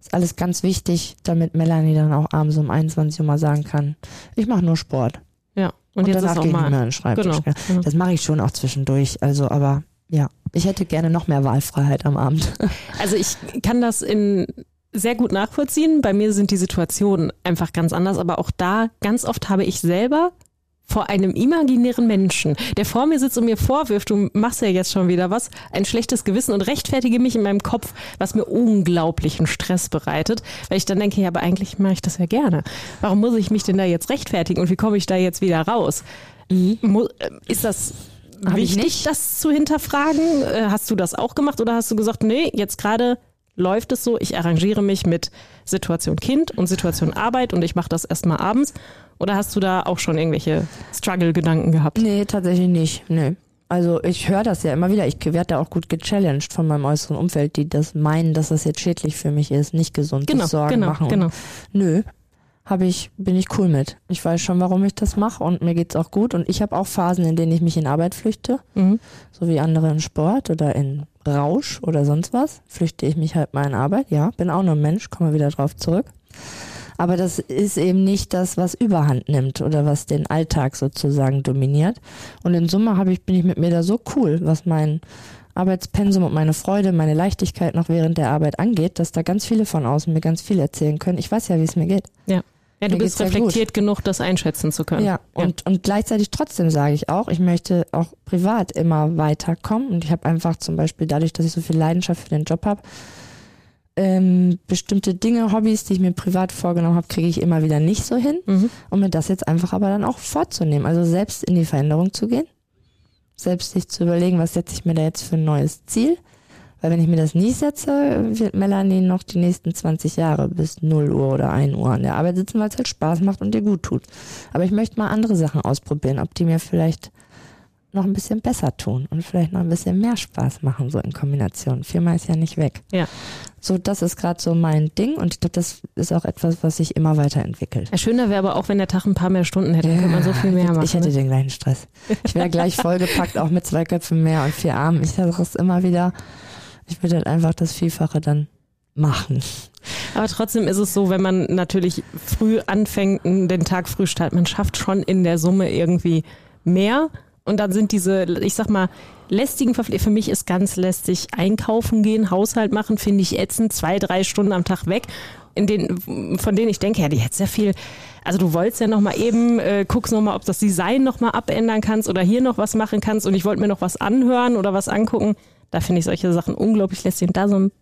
Speaker 3: Ist alles ganz wichtig, damit Melanie dann auch abends um 21 Uhr mal sagen kann, ich mache nur Sport.
Speaker 2: Ja,
Speaker 3: Und,
Speaker 2: und, jetzt
Speaker 3: danach
Speaker 2: ist auch
Speaker 3: gehe ich
Speaker 2: mal.
Speaker 3: nicht mehr an den Schreibtisch.
Speaker 2: Genau, genau.
Speaker 3: Das mache ich schon auch zwischendurch. Also, aber ja, ich hätte gerne noch mehr Wahlfreiheit am Abend.
Speaker 2: Also ich kann das in sehr gut nachvollziehen. Bei mir sind die Situationen einfach ganz anders, aber auch da ganz oft habe ich selber vor einem imaginären Menschen, der vor mir sitzt und mir vorwirft, du machst ja jetzt schon wieder was, ein schlechtes Gewissen und rechtfertige mich in meinem Kopf, was mir unglaublichen Stress bereitet, weil ich dann denke, ja, aber eigentlich mache ich das ja gerne. Warum muss ich mich denn da jetzt rechtfertigen und wie komme ich da jetzt wieder raus? Mu- äh, Ist das
Speaker 3: Hab ich
Speaker 2: wichtig, das zu hinterfragen? Äh, Hast du das auch gemacht oder hast du gesagt, nee, jetzt gerade läuft es so, ich arrangiere mich mit Situation Kind und Situation Arbeit und ich mache das erstmal abends? Oder hast du da auch schon irgendwelche Struggle-Gedanken gehabt?
Speaker 3: Nee, tatsächlich nicht. Nee. Also ich höre das ja immer wieder. Ich werde da auch gut gechallenged von meinem äußeren Umfeld, die das meinen, dass das jetzt schädlich für mich ist, nicht gesund
Speaker 2: Genau,
Speaker 3: Sorgen
Speaker 2: genau,
Speaker 3: machen.
Speaker 2: genau.
Speaker 3: Nö, habe ich, bin ich cool mit. Ich weiß schon, warum ich das mache und mir geht's auch gut. Und ich habe auch Phasen, in denen ich mich in Arbeit flüchte,
Speaker 2: Mhm.
Speaker 3: so wie andere in Sport oder in Rausch oder sonst was. Flüchte ich mich halt mal in Arbeit. Ja, bin auch nur ein Mensch, komme wieder drauf zurück. Aber das ist eben nicht das, was Überhand nimmt oder was den Alltag sozusagen dominiert. Und in Summe habe ich, bin ich mit mir da so cool, was mein Arbeitspensum und meine Freude, meine Leichtigkeit noch während der Arbeit angeht, dass da ganz viele von außen mir ganz viel erzählen können. Ich weiß ja, wie es mir geht.
Speaker 2: Ja. Ja, du
Speaker 3: Mir
Speaker 2: bist reflektiert genug, das einschätzen zu können.
Speaker 3: Ja, und, und gleichzeitig trotzdem sage ich auch, ich möchte auch privat immer weiterkommen. Und ich habe einfach zum Beispiel dadurch, dass ich so viel Leidenschaft für den Job habe, ähm, bestimmte Dinge, Hobbys, die ich mir privat vorgenommen habe, kriege ich immer wieder nicht so hin.
Speaker 2: Mhm.
Speaker 3: Um mir das jetzt einfach aber dann auch vorzunehmen. Also selbst in die Veränderung zu gehen. Selbst sich zu überlegen, was setze ich mir da jetzt für ein neues Ziel. Weil wenn ich mir das nicht setze, wird Melanie noch die nächsten 20 Jahre bis 0 Uhr oder 1 Uhr an der Arbeit sitzen, weil es halt Spaß macht und dir gut tut. Aber ich möchte mal andere Sachen ausprobieren, ob die mir vielleicht noch ein bisschen besser tun und vielleicht noch ein bisschen mehr Spaß machen, so in Kombination. Firma ist ja nicht weg.
Speaker 2: Ja.
Speaker 3: So, das ist gerade so mein Ding und ich glaube, das ist auch etwas, was sich immer weiterentwickelt.
Speaker 2: Ja, schöner wäre aber auch, wenn der Tag ein paar mehr Stunden hätte, dann könnte man so viel mehr machen.
Speaker 3: Ich hätte
Speaker 2: ne?
Speaker 3: den gleichen Stress. Ich wäre gleich vollgepackt, auch mit zwei Köpfen mehr und vier Armen. Ich sage es immer wieder. Ich würde halt einfach das Vielfache dann machen.
Speaker 2: Aber trotzdem ist es so, wenn man natürlich früh anfängt, den Tag früh startet, man schafft schon in der Summe irgendwie mehr. Und dann sind diese, ich sag mal, lästigen Verpflichtungen, für mich ist ganz lästig einkaufen gehen, Haushalt machen, finde ich ätzend, zwei, drei Stunden am Tag weg, in denen, von denen ich denke, ja, die hätte sehr viel, also du wolltest ja noch mal eben, äh, guckst noch mal, ob das Design noch mal abändern kannst oder hier noch was machen kannst und ich wollte mir noch was anhören oder was angucken. Da finde ich solche Sachen unglaublich lästig. Und da so ein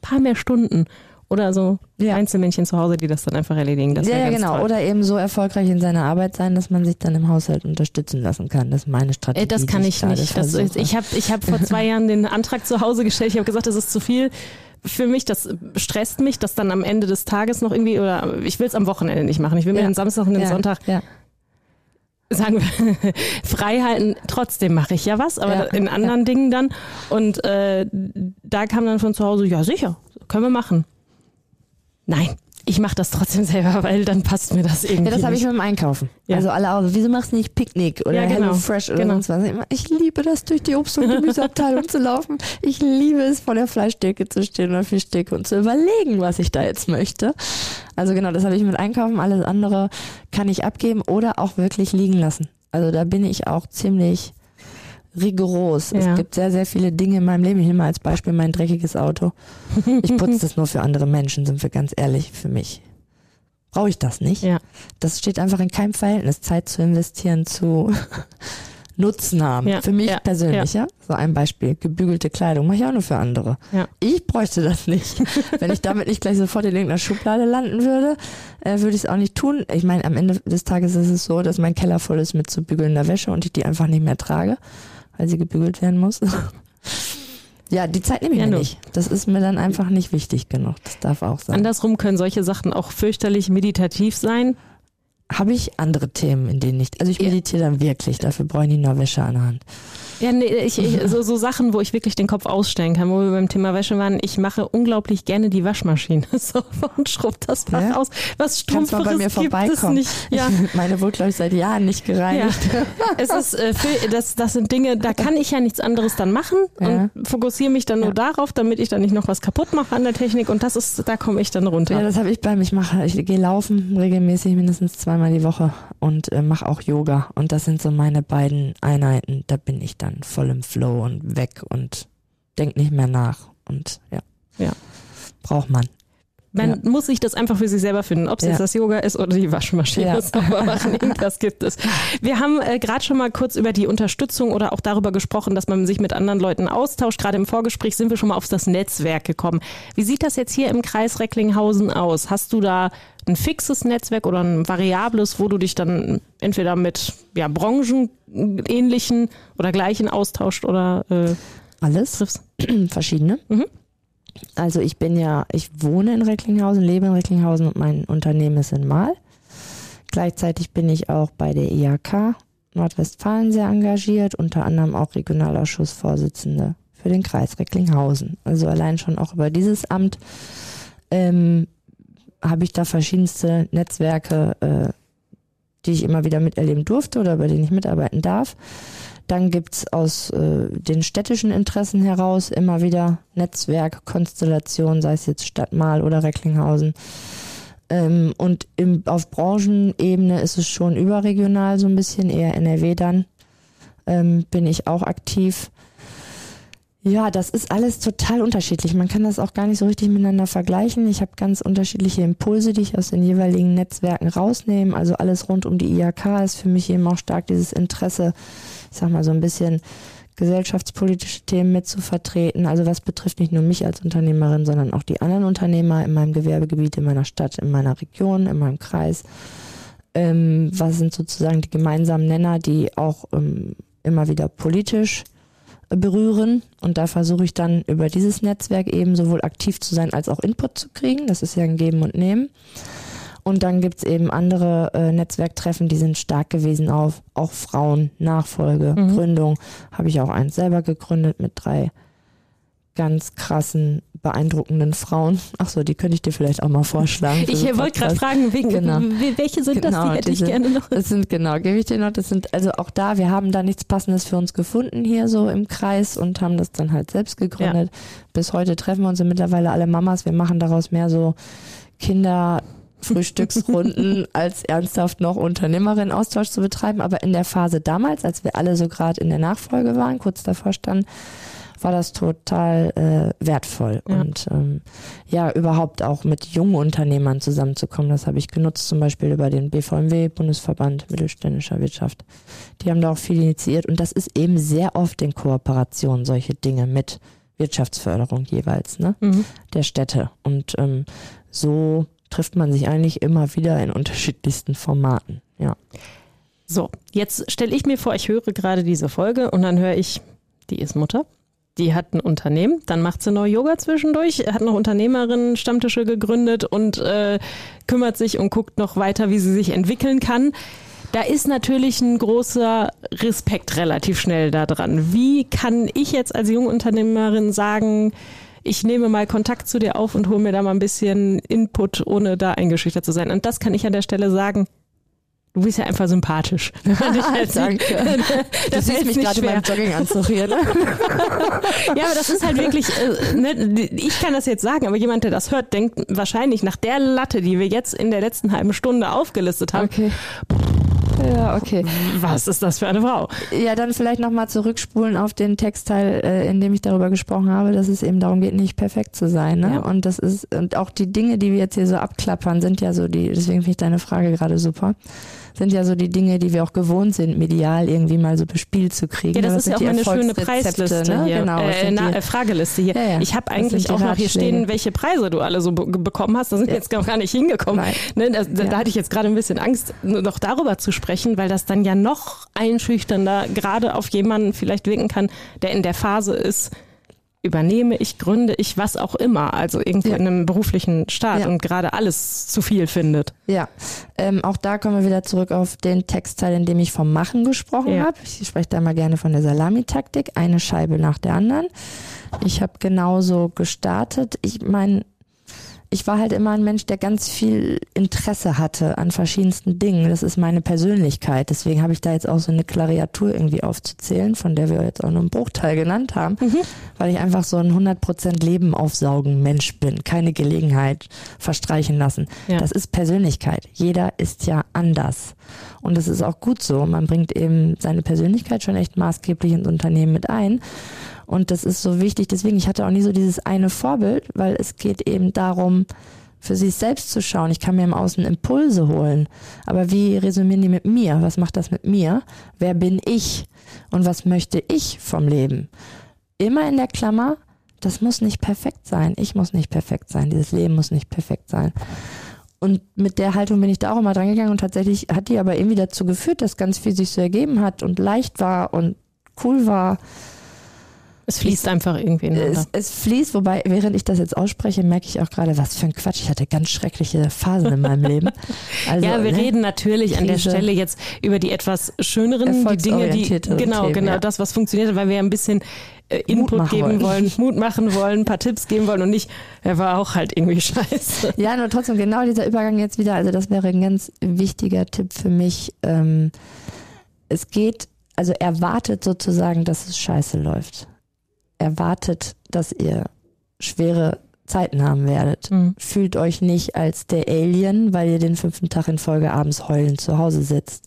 Speaker 2: paar mehr Stunden oder so
Speaker 3: Ja.
Speaker 2: Einzelmännchen zu Hause, die das dann einfach erledigen. Das
Speaker 3: ja, ja, genau.
Speaker 2: Toll.
Speaker 3: Oder eben so erfolgreich in seiner Arbeit sein, dass man sich dann im Haushalt unterstützen lassen kann. Das ist meine Strategie.
Speaker 2: Ey, das kann ich nicht. Das ich habe ich hab vor zwei Jahren den Antrag zu Hause gestellt. Ich habe gesagt, das ist zu viel für mich. Das stresst mich, das dann am Ende des Tages noch irgendwie, oder ich will es am Wochenende nicht machen. Ich will mir
Speaker 3: Ja.
Speaker 2: den Samstag und den
Speaker 3: ja,
Speaker 2: Sonntag,
Speaker 3: Ja.
Speaker 2: sagen wir, frei halten. Trotzdem mache ich ja was, aber in anderen Dingen dann. Und äh, da kam dann von zu Hause, ja sicher, können wir machen. Nein, ich mache das trotzdem selber, weil dann passt mir das irgendwie
Speaker 3: Ja, das habe ich mit dem Einkaufen.
Speaker 2: Ja.
Speaker 3: Also alle auch, wieso machst du nicht Picknick oder
Speaker 2: Ja, genau.
Speaker 3: Hello Fresh oder
Speaker 2: Genau.
Speaker 3: sonst was? Ich liebe das, durch die Obst- und Gemüseabteilung zu laufen. Ich liebe es, vor der Fleischtheke zu stehen oder Fischtheke und zu überlegen, was ich da jetzt möchte. Also genau, das habe ich mit Einkaufen. Alles andere kann ich abgeben oder auch wirklich liegen lassen. Also da bin ich auch ziemlich rigoros.
Speaker 2: Ja.
Speaker 3: Es gibt sehr, sehr viele Dinge in meinem Leben. Ich nehme mal als Beispiel mein dreckiges Auto. Ich putze das nur für andere Menschen, sind wir ganz ehrlich, für mich. Brauche ich das nicht?
Speaker 2: Ja.
Speaker 3: Das steht einfach in keinem Verhältnis, Zeit zu investieren zu Nutzen haben.
Speaker 2: Ja,
Speaker 3: Für mich
Speaker 2: ja,
Speaker 3: persönlich, ja. So ein Beispiel. Gebügelte Kleidung mache ich auch nur für andere.
Speaker 2: Ja.
Speaker 3: Ich bräuchte das nicht. Wenn ich damit nicht gleich sofort in irgendeiner Schublade landen würde, äh, würde ich es auch nicht tun. Ich meine, am Ende des Tages ist es so, dass mein Keller voll ist mit zu bügelnder Wäsche und ich die einfach nicht mehr trage, weil sie gebügelt werden muss. Ja, die Zeit nehme ich
Speaker 2: Ja,
Speaker 3: mir nicht. Das ist mir dann einfach nicht wichtig genug. Das darf auch sein.
Speaker 2: Andersrum können solche Sachen auch fürchterlich meditativ sein.
Speaker 3: Habe ich andere Themen, in denen nicht. Also ich meditiere dann wirklich, dafür brauche ich nicht nur Wäsche an der Hand.
Speaker 2: Ja, nee, ich, ich, so, so Sachen, wo ich wirklich den Kopf ausstellen kann, wo wir beim Thema Wäsche waren. Ich mache unglaublich gerne die Waschmaschine so, und schrubbt das Fach ja? aus. Was Strumpferes bei mir gibt es nicht.
Speaker 3: Ja. Meine wurde, glaube ich, seit Jahren nicht gereinigt. Ja.
Speaker 2: Es ist, äh, das, das sind Dinge, da kann ich ja nichts anderes dann machen ja. und fokussiere mich dann nur darauf, damit ich dann nicht noch was kaputt mache an der Technik und das ist, da komme ich dann runter.
Speaker 3: Ja, das habe ich beim, ich mache, ich gehe laufen regelmäßig mindestens zweimal die Woche und äh, mache auch Yoga und das sind so meine beiden Einheiten. Da bin ich dann voll im Flow und weg und denk nicht mehr nach und ja. Ja. Braucht man.
Speaker 2: Man ja. muss sich das einfach für sich selber finden, ob es ja. jetzt das Yoga ist oder die Waschmaschine ja. sauber machen. Irgendwas gibt es. Wir haben äh, gerade schon mal kurz über die Unterstützung oder auch darüber gesprochen, dass man sich mit anderen Leuten austauscht. Gerade im Vorgespräch sind wir schon mal auf das Netzwerk gekommen. Wie sieht das jetzt hier im Kreis Recklinghausen aus? Hast du da ein fixes Netzwerk oder ein variables, wo du dich dann entweder mit ja, branchenähnlichen oder gleichen austauscht oder
Speaker 3: äh, alles? Triffst? Verschiedene. Mhm. Also ich bin ja, ich wohne in Recklinghausen, lebe in Recklinghausen und mein Unternehmen ist in Mahl. Gleichzeitig bin ich auch bei der IHK Nordwestfalen sehr engagiert, unter anderem auch Regionalausschussvorsitzende für den Kreis Recklinghausen. Also allein schon auch über dieses Amt ähm, habe ich da verschiedenste Netzwerke, äh, die ich immer wieder miterleben durfte oder bei denen ich mitarbeiten darf. Dann gibt's aus äh, den städtischen Interessen heraus immer wieder Netzwerkkonstellationen, sei es jetzt Stadtmal oder Recklinghausen. Ähm, und im, auf Branchenebene ist es schon überregional so ein bisschen, eher NRW dann. Ähm, bin ich auch aktiv. Ja, das ist alles total unterschiedlich. Man kann das auch gar nicht so richtig miteinander vergleichen. Ich habe ganz unterschiedliche Impulse, die ich aus den jeweiligen Netzwerken rausnehme. Also alles rund um die IHK ist für mich eben auch stark dieses Interesse, ich sag mal, so ein bisschen gesellschaftspolitische Themen mit zu vertreten. Also was betrifft nicht nur mich als Unternehmerin, sondern auch die anderen Unternehmer in meinem Gewerbegebiet, in meiner Stadt, in meiner Region, in meinem Kreis. Ähm, was sind sozusagen die gemeinsamen Nenner, die auch ähm, immer wieder politisch berühren. Und da versuche ich dann über dieses Netzwerk eben sowohl aktiv zu sein als auch Input zu kriegen. Das ist ja ein Geben und Nehmen. Und dann gibt's eben andere äh, Netzwerktreffen, die sind stark gewesen auf auch Frauen, Nachfolge, mhm. Gründung. Habe ich auch eins selber gegründet mit drei ganz krassen, beeindruckenden Frauen. Ach so, die könnte ich dir vielleicht auch mal vorschlagen.
Speaker 2: Ich wollte gerade fragen, wegen, genau. welche sind genau, das? Die hätte die ich sind, gerne noch.
Speaker 3: Das sind genau, gebe ich dir noch. Das sind also auch da. Wir haben da nichts Passendes für uns gefunden hier so im Kreis und haben das dann halt selbst gegründet. Ja. Bis heute treffen wir uns mittlerweile alle Mamas. Wir machen daraus mehr so Kinder Frühstücksrunden als ernsthaft noch Unternehmerin-Austausch zu betreiben. Aber in der Phase damals, als wir alle so gerade in der Nachfolge waren, kurz davor standen, war das total äh, wertvoll. Ja. Und ähm, ja, überhaupt auch mit jungen Unternehmern zusammenzukommen, das habe ich genutzt, zum Beispiel über den BVMW, Bundesverband Mittelständischer Wirtschaft. Die haben da auch viel initiiert und das ist eben sehr oft in Kooperation solche Dinge mit Wirtschaftsförderung jeweils, ne? Mhm. Der Städte. Und ähm, so trifft man sich eigentlich immer wieder in unterschiedlichsten Formaten. Ja.
Speaker 2: So, jetzt stelle ich mir vor, ich höre gerade diese Folge und dann höre ich, die ist Mutter. Die hat ein Unternehmen, dann macht sie noch Yoga zwischendurch, hat noch Unternehmerinnen Stammtische gegründet und äh, kümmert sich und guckt noch weiter, wie sie sich entwickeln kann. Da ist natürlich ein großer Respekt relativ schnell da dran. Wie kann ich jetzt als Jungunternehmerin sagen, ich nehme mal Kontakt zu dir auf und hole mir da mal ein bisschen Input, ohne da eingeschüchtert zu sein. Und das kann ich an der Stelle sagen. Du bist ja einfach sympathisch.
Speaker 3: Danke. Das du siehst mich gerade in meinem Jogginganzug hier. Ne?
Speaker 2: ja, aber das ist halt wirklich, äh, ne, ich kann das jetzt sagen, aber jemand, der das hört, denkt wahrscheinlich nach der Latte, die wir jetzt in der letzten halben Stunde aufgelistet haben,
Speaker 3: okay. Ja, okay.
Speaker 2: Was ist das für eine Frau?
Speaker 3: Ja, dann vielleicht nochmal zurückspulen auf den Textteil, äh, in dem ich darüber gesprochen habe, dass es eben darum geht, nicht perfekt zu sein. Ne? Ja. Und das ist, und auch die Dinge, die wir jetzt hier so abklappern, sind ja so die, deswegen finde ich deine Frage gerade super sind ja so die Dinge, die wir auch gewohnt sind, medial irgendwie mal so bespielt zu kriegen.
Speaker 2: Ja, das, das ist ja auch eine schöne Preisliste ne? hier. Genau, äh, na, die, Frageliste hier. Ja, ja. Ich habe eigentlich auch noch hier stehen, welche Preise du alle so bekommen hast. Da sind wir jetzt gar nicht hingekommen. Ne, da, da, da hatte ich jetzt gerade ein bisschen Angst, noch darüber zu sprechen, weil das dann ja noch einschüchternder gerade auf jemanden vielleicht wirken kann, der in der Phase ist, übernehme ich, gründe ich, was auch immer, also irgendwo
Speaker 3: Ja.
Speaker 2: in einem beruflichen Start
Speaker 3: Ja.
Speaker 2: und gerade alles zu viel findet.
Speaker 3: Ja, ähm, auch da kommen wir wieder zurück auf den Textteil, in dem ich vom Machen gesprochen
Speaker 2: Ja.
Speaker 3: habe. Ich spreche da mal gerne von der Salamitaktik, eine Scheibe nach der anderen. Ich habe genauso gestartet. Ich meine, ich war halt immer ein Mensch, der ganz viel Interesse hatte an verschiedensten Dingen. Das ist meine Persönlichkeit. Deswegen habe ich da jetzt auch so eine Klaviatur irgendwie aufzuzählen, von der wir jetzt auch nur einen Bruchteil genannt haben, weil ich einfach so ein 100% Leben aufsaugen Mensch bin. Keine Gelegenheit verstreichen lassen.
Speaker 2: Ja.
Speaker 3: Das ist Persönlichkeit. Jeder ist ja anders. Und das ist auch gut so. Man bringt eben seine Persönlichkeit schon echt maßgeblich ins Unternehmen mit ein. Und das ist so wichtig. Deswegen, ich hatte auch nie so dieses eine Vorbild, weil es geht eben darum, für sich selbst zu schauen. Ich kann mir im Außen Impulse holen. Aber wie resümieren die mit mir? Was macht das mit mir? Wer bin ich? Und was möchte ich vom Leben? Immer in der Klammer, das muss nicht perfekt sein. Ich muss nicht perfekt sein. Dieses Leben muss nicht perfekt sein. Und mit der Haltung bin ich da auch immer dran gegangen und tatsächlich hat die aber irgendwie dazu geführt, dass ganz viel sich so ergeben hat und leicht war und cool war.
Speaker 2: Es fließt einfach irgendwie.
Speaker 3: Es, es fließt, wobei, während ich das jetzt ausspreche, merke ich auch gerade, was für ein Quatsch. Ich hatte ganz schreckliche Phasen in meinem Leben. Also,
Speaker 2: ja, wir
Speaker 3: ne?
Speaker 2: reden natürlich an der. Stelle jetzt über die etwas schöneren, die Dinge, die
Speaker 3: Erfolgsorientierteren
Speaker 2: genau,
Speaker 3: Themen,
Speaker 2: genau
Speaker 3: ja.
Speaker 2: das, was funktioniert, weil wir ein bisschen äh, Input geben
Speaker 3: wollen.
Speaker 2: wollen. Mut machen wollen, ein paar Tipps geben wollen und nicht, er war auch halt irgendwie scheiße.
Speaker 3: Ja, nur trotzdem genau dieser Übergang jetzt wieder. Also das wäre ein ganz wichtiger Tipp für mich. Ähm, es geht, also erwartet sozusagen, dass es scheiße läuft. Erwartet, dass ihr schwere Zeiten haben werdet.
Speaker 2: Mhm.
Speaker 3: Fühlt euch nicht als der Alien, weil ihr den fünften Tag in Folge abends heulend zu Hause sitzt.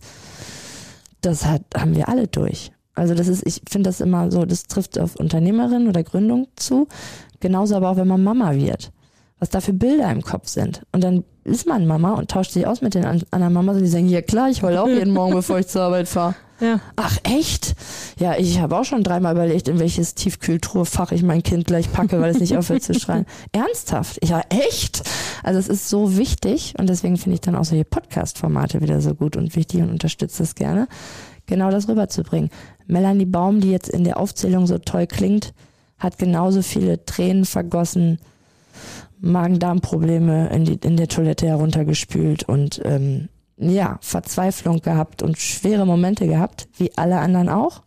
Speaker 3: Das hat, haben wir alle durch. Also das ist, ich finde das immer so, das trifft auf Unternehmerin oder Gründung zu. Genauso aber auch, wenn man Mama wird. Was da für Bilder im Kopf sind. Und dann ist man Mama und tauscht sich aus mit den an- anderen Mamas und die sagen, ja klar, ich heule auch jeden Morgen, bevor ich zur Arbeit fahre.
Speaker 2: Ja.
Speaker 3: Ach echt? Ja, ich habe auch schon dreimal überlegt, in welches Tiefkühltruhefach ich mein Kind gleich packe, weil es nicht aufhört zu schreien. Ernsthaft? Ja, echt? Also es ist so wichtig und deswegen finde ich dann auch solche Podcast-Formate wieder so gut und wichtig und unterstütze das gerne, genau das rüberzubringen. Melanie Baum, die jetzt in der Aufzählung so toll klingt, hat genauso viele Tränen vergossen, Magen-Darm-Probleme in, die, in der Toilette heruntergespült und ähm, ja, Verzweiflung gehabt und schwere Momente gehabt, wie alle anderen auch.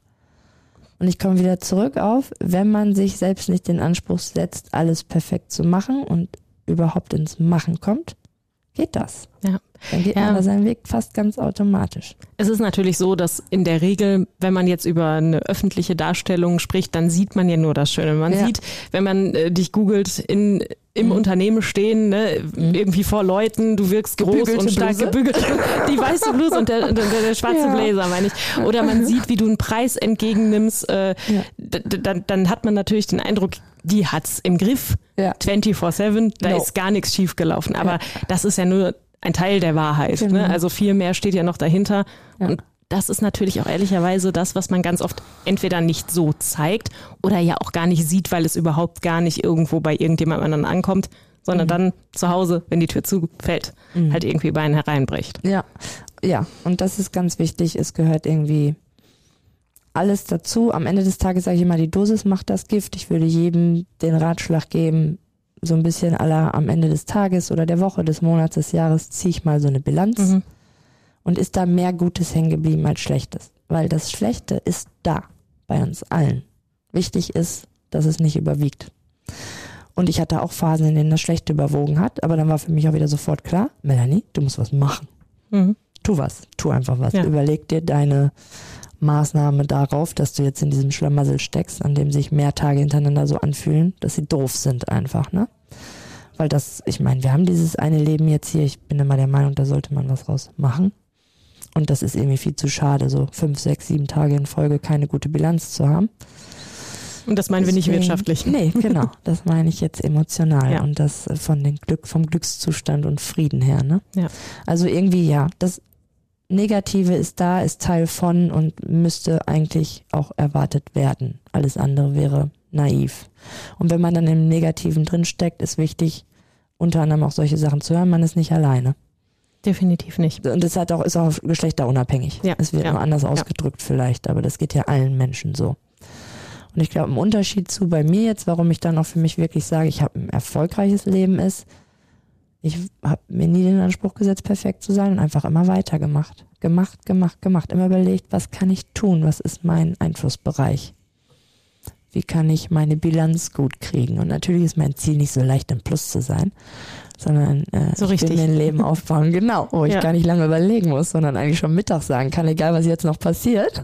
Speaker 3: Und ich komme wieder zurück auf, wenn man sich selbst nicht den Anspruch setzt, alles perfekt zu machen und überhaupt ins Machen kommt, geht das.
Speaker 2: Ja.
Speaker 3: Dann geht
Speaker 2: Ja.
Speaker 3: man da seinen Weg fast ganz automatisch.
Speaker 2: Es ist natürlich so, dass in der Regel, wenn man jetzt über eine öffentliche Darstellung spricht, dann sieht man ja nur das Schöne. Man
Speaker 3: Ja.
Speaker 2: sieht, wenn man äh, dich googelt, in, im
Speaker 3: Mhm.
Speaker 2: Unternehmen stehen, ne, irgendwie vor Leuten, du wirkst groß
Speaker 3: Gebügelte
Speaker 2: und stark
Speaker 3: Bluse.
Speaker 2: gebügelt. Die weiße Bluse und der, der, der schwarze
Speaker 3: Ja.
Speaker 2: Blazer, meine ich. Oder man sieht, wie du einen Preis entgegennimmst. Äh,
Speaker 3: Ja.
Speaker 2: dann, dann hat man natürlich den Eindruck, die hat's im Griff.
Speaker 3: Ja.
Speaker 2: 24-7, da
Speaker 3: No.
Speaker 2: ist gar nichts schiefgelaufen. Aber das ist ja nur ein Teil der Wahrheit.
Speaker 3: Genau.
Speaker 2: Ne? Also viel mehr steht ja noch dahinter.
Speaker 3: Ja.
Speaker 2: Und das ist natürlich auch ehrlicherweise das, was man ganz oft entweder nicht so zeigt oder ja auch gar nicht sieht, weil es überhaupt gar nicht irgendwo bei irgendjemand anderen ankommt, sondern
Speaker 3: Mhm.
Speaker 2: dann zu Hause, wenn die Tür zufällt, halt irgendwie bei einem hereinbricht.
Speaker 3: Ja, ja, und das ist ganz wichtig. Es gehört irgendwie alles dazu. Am Ende des Tages sage ich immer, die Dosis macht das Gift. Ich würde jedem den Ratschlag geben, so ein bisschen aller am Ende des Tages oder der Woche, des Monats, des Jahres ziehe ich mal so eine Bilanz
Speaker 2: Mhm.
Speaker 3: Und ist da mehr Gutes hängen geblieben als Schlechtes. Weil das Schlechte ist da bei uns allen. Wichtig ist, dass es nicht überwiegt. Und ich hatte auch Phasen, in denen das Schlechte überwogen hat, aber dann war für mich auch wieder sofort klar, Melanie, du musst was machen
Speaker 2: Mhm.
Speaker 3: tu was, tu einfach was.
Speaker 2: Ja.
Speaker 3: Überleg dir deine Maßnahme darauf, dass du jetzt in diesem Schlamassel steckst, an dem sich mehr Tage hintereinander so anfühlen, dass sie doof sind einfach, ne? Weil das, ich meine, wir haben dieses eine Leben jetzt hier, ich bin immer der Meinung, da sollte man was raus machen. Und das ist irgendwie viel zu schade, so fünf, sechs, sieben Tage in Folge keine gute Bilanz zu haben.
Speaker 2: Und das meinen wir nicht
Speaker 3: Deswegen-
Speaker 2: wirtschaftlich.
Speaker 3: Nee, genau. Das meine ich jetzt emotional
Speaker 2: Ja.
Speaker 3: und das äh, von den Glück, vom Glückszustand und Frieden her, ne?
Speaker 2: Ja.
Speaker 3: Also irgendwie ja, das Negative ist da, ist Teil von und müsste eigentlich auch erwartet werden. Alles andere wäre naiv. Und wenn man dann im Negativen drinsteckt, ist wichtig, unter anderem auch solche Sachen zu hören. Man ist nicht alleine.
Speaker 2: Definitiv nicht.
Speaker 3: Und das hat auch, ist auch geschlechterunabhängig.
Speaker 2: Ja,
Speaker 3: Es wird
Speaker 2: ja,
Speaker 3: nur anders
Speaker 2: ja.
Speaker 3: ausgedrückt vielleicht, aber das geht ja allen Menschen so. Und ich glaube, ein Unterschied zu bei mir jetzt, warum ich dann auch für mich wirklich sage, ich habe ein erfolgreiches Leben ist, ich habe mir nie den Anspruch gesetzt, perfekt zu sein und einfach immer weitergemacht. Gemacht, gemacht, gemacht. Immer überlegt, was kann ich tun? Was ist mein Einflussbereich? Wie kann ich meine Bilanz gut kriegen? Und natürlich ist mein Ziel nicht so leicht im Plus zu sein, sondern äh,
Speaker 2: so
Speaker 3: ich will mir ein Leben aufbauen, genau, wo ich ja. gar nicht lange überlegen muss, sondern eigentlich schon Mittag sagen kann, egal was jetzt noch passiert,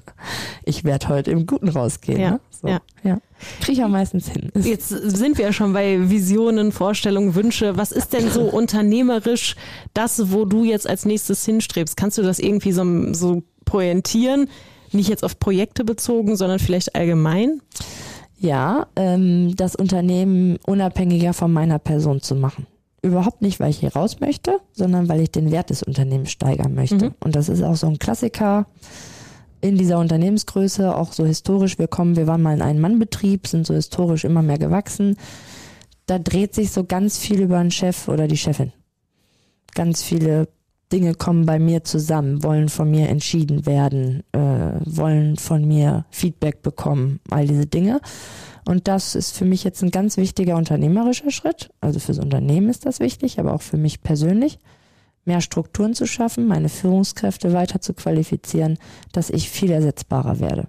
Speaker 3: ich werde heute im Guten rausgehen.
Speaker 2: Ja.
Speaker 3: Ne? So,
Speaker 2: ja.
Speaker 3: ja. Kriege ich ja meistens hin.
Speaker 2: Jetzt sind wir ja schon bei Visionen, Vorstellungen, Wünsche. Was ist denn so unternehmerisch das, wo du jetzt als nächstes hinstrebst? Kannst du das irgendwie so, so pointieren? Nicht jetzt auf Projekte bezogen, sondern vielleicht allgemein?
Speaker 3: Ja, ähm, das Unternehmen unabhängiger von meiner Person zu machen. Überhaupt nicht, weil ich hier raus möchte, sondern weil ich den Wert des Unternehmens steigern möchte. Mhm. Und das ist auch so ein Klassiker in dieser Unternehmensgröße, auch so historisch. Wir kommen, wir waren mal in einem Mannbetrieb, sind so historisch immer mehr gewachsen. Da dreht sich so ganz viel über einen Chef oder die Chefin. Ganz viele Dinge kommen bei mir zusammen, wollen von mir entschieden werden, äh, wollen von mir Feedback bekommen, all diese Dinge. Und das ist für mich jetzt ein ganz wichtiger unternehmerischer Schritt. Also fürs Unternehmen ist das wichtig, aber auch für mich persönlich mehr Strukturen zu schaffen, meine Führungskräfte weiter zu qualifizieren, dass ich viel ersetzbarer werde.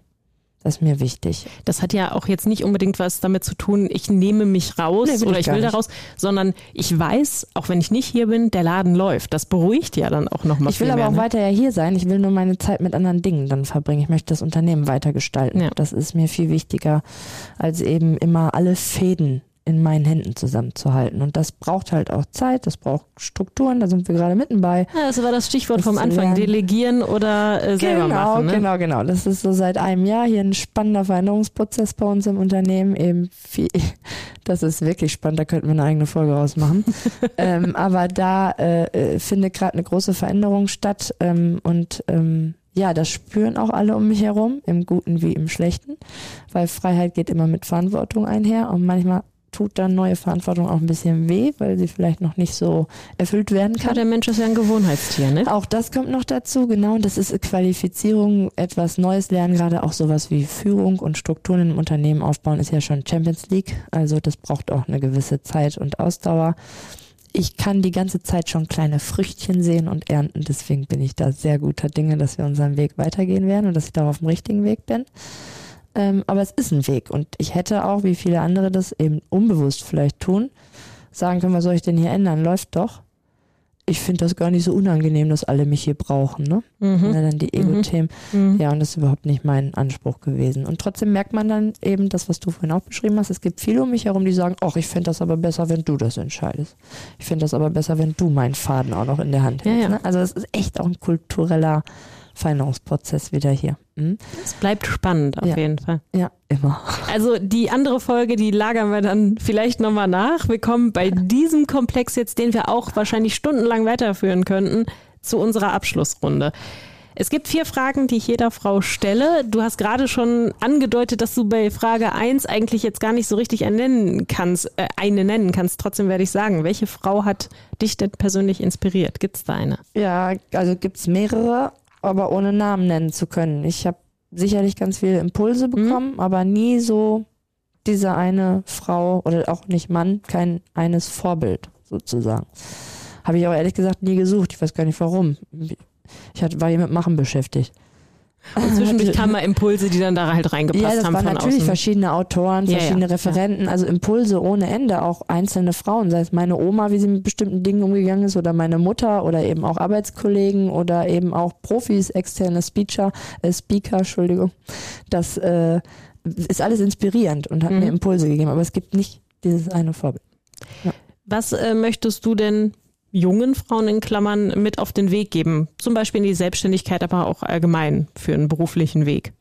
Speaker 3: Das ist mir wichtig.
Speaker 2: Das hat ja auch jetzt nicht unbedingt was damit zu tun, ich nehme mich raus nee, oder ich, ich will da raus, sondern ich weiß, auch wenn ich nicht hier bin, der Laden läuft. Das beruhigt ja dann auch nochmal.
Speaker 3: Ich will aber
Speaker 2: mehr,
Speaker 3: auch
Speaker 2: ne?
Speaker 3: weiter ja hier sein. Ich will nur meine Zeit mit anderen Dingen dann verbringen. Ich möchte das Unternehmen weiter gestalten. Ja. Das ist mir viel wichtiger, als eben immer alle Fäden in meinen Händen zusammenzuhalten. Und das braucht halt auch Zeit, das braucht Strukturen, da sind wir gerade mitten bei.
Speaker 2: Ja, das war das Stichwort das vom Anfang, delegieren oder äh, selber
Speaker 3: genau,
Speaker 2: machen.
Speaker 3: Ne? Genau, genau. Das ist so seit einem Jahr hier ein spannender Veränderungsprozess bei uns im Unternehmen. Eben viel, das ist wirklich spannend, da könnten wir eine eigene Folge rausmachen. ähm, aber da äh, äh findet gerade eine große Veränderung statt ähm, und ähm, ja, das spüren auch alle um mich herum, im Guten wie im Schlechten, weil Freiheit geht immer mit Verantwortung einher und manchmal tut dann neue Verantwortung auch ein bisschen weh, weil sie vielleicht noch nicht so erfüllt werden kann. Ja,
Speaker 2: der Mensch ist ja ein Gewohnheitstier, ne?
Speaker 3: Auch das kommt noch dazu, genau. Das ist Qualifizierung, etwas Neues lernen, gerade auch sowas wie Führung und Strukturen im Unternehmen aufbauen, ist ja schon Champions League. Also das braucht auch eine gewisse Zeit und Ausdauer. Ich kann die ganze Zeit schon kleine Früchtchen sehen und ernten. Deswegen bin ich da sehr guter Dinge, dass wir unseren Weg weitergehen werden und dass ich da auf dem richtigen Weg bin. Ähm, aber es ist ein Weg und ich hätte auch, wie viele andere das eben unbewusst vielleicht tun, sagen können, was soll ich denn hier ändern? Läuft doch. Ich finde das gar nicht so unangenehm, dass alle mich hier brauchen, ne? Mhm. Ja, dann die Ego-Themen. Mhm. mhm. Ja, und das ist überhaupt nicht mein Anspruch gewesen. Und trotzdem merkt man dann eben das, was du vorhin auch beschrieben hast. Es gibt viele um mich herum, die sagen, ach, ich finde das aber besser, wenn du das entscheidest. Ich finde das aber besser, wenn du meinen Faden auch noch in der Hand hältst. Ja, ja. Ne? Also es ist echt auch ein kultureller Veränderungsprozess wieder hier.
Speaker 2: Hm? Es bleibt spannend auf
Speaker 3: ja.
Speaker 2: jeden Fall.
Speaker 3: Ja, immer.
Speaker 2: Also die andere Folge, die lagern wir dann vielleicht nochmal nach. Wir kommen bei diesem Komplex jetzt, den wir auch wahrscheinlich stundenlang weiterführen könnten, zu unserer Abschlussrunde. Es gibt vier Fragen, die ich jeder Frau stelle. Du hast gerade schon angedeutet, dass du bei Frage 1 eigentlich jetzt gar nicht so richtig nennen kannst, äh, eine nennen kannst. Trotzdem werde ich sagen, welche Frau hat dich denn persönlich inspiriert? Gibt es da eine?
Speaker 3: Ja, also gibt es mehrere aber ohne Namen nennen zu können. Ich habe sicherlich ganz viele Impulse mhm. bekommen, mhm. aber nie so diese eine Frau oder auch nicht Mann, kein eines Vorbild sozusagen. Habe ich auch ehrlich gesagt nie gesucht. Ich weiß gar nicht warum. Ich war hier mit Machen beschäftigt.
Speaker 2: Und zwischendurch kamen mal Impulse, die dann da halt reingepasst haben. Ja, das
Speaker 3: haben
Speaker 2: waren
Speaker 3: natürlich
Speaker 2: außen.
Speaker 3: verschiedene Autoren, verschiedene ja, ja. Referenten, also Impulse ohne Ende, auch einzelne Frauen, sei es meine Oma, wie sie mit bestimmten Dingen umgegangen ist, oder meine Mutter oder eben auch Arbeitskollegen oder eben auch Profis, externe Speaker, äh, Speaker, Entschuldigung. Das äh, ist alles inspirierend und hat mhm. mir Impulse gegeben, aber es gibt nicht dieses eine Vorbild.
Speaker 2: Ja. Was äh, möchtest du denn jungen Frauen in Klammern mit auf den Weg geben? Zum Beispiel in die Selbstständigkeit, aber auch allgemein für einen beruflichen Weg.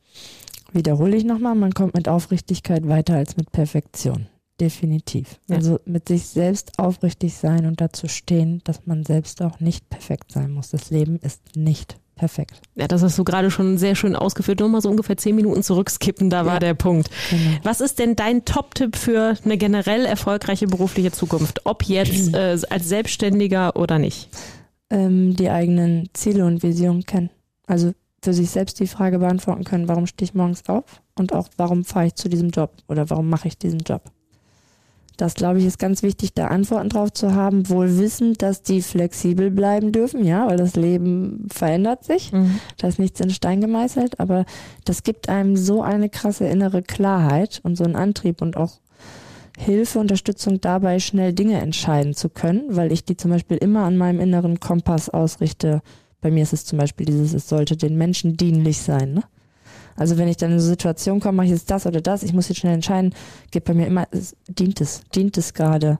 Speaker 3: Wiederhole ich nochmal, man kommt mit Aufrichtigkeit weiter als mit Perfektion. Definitiv. Ja. Also mit sich selbst aufrichtig sein und dazu stehen, dass man selbst auch nicht perfekt sein muss. Das Leben ist nicht Perfekt.
Speaker 2: Ja, das hast du gerade schon sehr schön ausgeführt. Nur mal so ungefähr zehn Minuten zurückskippen, da ja. war der Punkt. Genau. Was ist denn dein Top-Tipp für eine generell erfolgreiche berufliche Zukunft? Ob jetzt äh, als Selbstständiger oder nicht?
Speaker 3: Ähm, die eigenen Ziele und Visionen kennen. Also für sich selbst die Frage beantworten können, warum stehe ich morgens auf? und auch warum fahre ich zu diesem Job oder warum mache ich diesen Job. Das, glaube ich, ist ganz wichtig, da Antworten drauf zu haben, wohl wissend, dass die flexibel bleiben dürfen, ja, weil das Leben verändert sich. Mhm. Da ist nichts in Stein gemeißelt, aber das gibt einem so eine krasse innere Klarheit und so einen Antrieb und auch Hilfe, Unterstützung dabei, schnell Dinge entscheiden zu können, weil ich die zum Beispiel immer an meinem inneren Kompass ausrichte. Bei mir ist es zum Beispiel dieses, es sollte den Menschen dienlich sein. Ne? Also wenn ich dann in eine Situation komme, mache ich jetzt das oder das, ich muss jetzt schnell entscheiden, geht bei mir immer, es, dient es, dient es gerade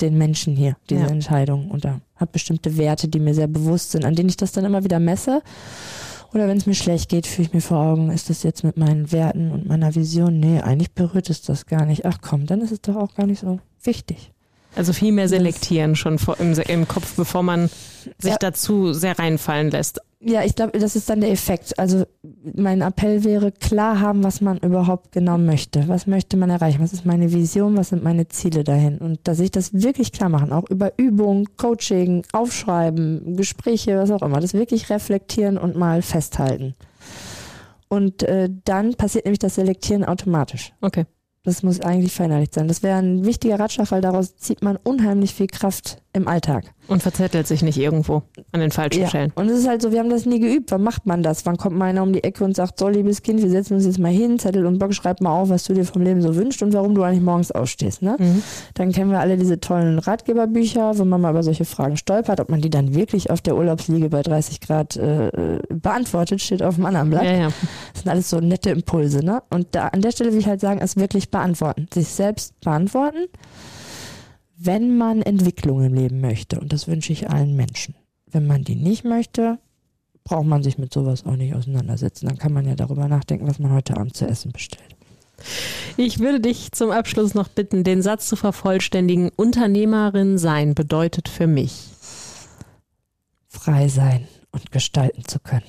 Speaker 3: den Menschen hier, diese ja. Entscheidung. Und da hat bestimmte Werte, die mir sehr bewusst sind, an denen ich das dann immer wieder messe. Oder wenn es mir schlecht geht, fühle ich mir vor Augen, ist das jetzt mit meinen Werten und meiner Vision? Nee, eigentlich berührt es das gar nicht. Ach komm, dann ist es doch auch gar nicht so wichtig.
Speaker 2: Also viel mehr selektieren schon vor, im, im, Kopf, bevor man sich ja. dazu sehr reinfallen lässt.
Speaker 3: Ja, ich glaube, das ist dann der Effekt. Also mein Appell wäre, klar haben, was man überhaupt genau möchte. Was möchte man erreichen? Was ist meine Vision? Was sind meine Ziele dahin? Und dass ich das wirklich klar machen, auch über Übung, Coaching, Aufschreiben, Gespräche, was auch immer, das wirklich reflektieren und mal festhalten. Und äh, dann passiert nämlich das Selektieren automatisch.
Speaker 2: Okay.
Speaker 3: Das muss eigentlich verinnerlicht sein. Das wäre ein wichtiger Ratschlag, weil daraus zieht man unheimlich viel Kraft im Alltag.
Speaker 2: Und verzettelt sich nicht irgendwo an den falschen
Speaker 3: ja.
Speaker 2: Stellen.
Speaker 3: Und es ist halt so, wir haben das nie geübt. Wann macht man das? Wann kommt mal einer um die Ecke und sagt, so liebes Kind, wir setzen uns jetzt mal hin, Zettel und Bock, schreib mal auf, was du dir vom Leben so wünschst und warum du eigentlich morgens ausstehst. Ne? Mhm. Dann kennen wir alle diese tollen Ratgeberbücher, wo man mal über solche Fragen stolpert, ob man die dann wirklich auf der Urlaubsliege bei 30 Grad äh, beantwortet, steht auf dem anderen Blatt. Ja, ja. Das sind alles so nette Impulse. Ne? Und da an der Stelle will ich halt sagen, es wirklich beantworten. Sich selbst beantworten wenn man Entwicklung im Leben möchte, und das wünsche ich allen Menschen. Wenn man die nicht möchte, braucht man sich mit sowas auch nicht auseinandersetzen. Dann kann man ja darüber nachdenken, was man heute Abend zu essen bestellt.
Speaker 2: Ich würde dich zum Abschluss noch bitten, den Satz zu vervollständigen. Unternehmerin sein bedeutet für mich
Speaker 3: frei sein und gestalten zu können.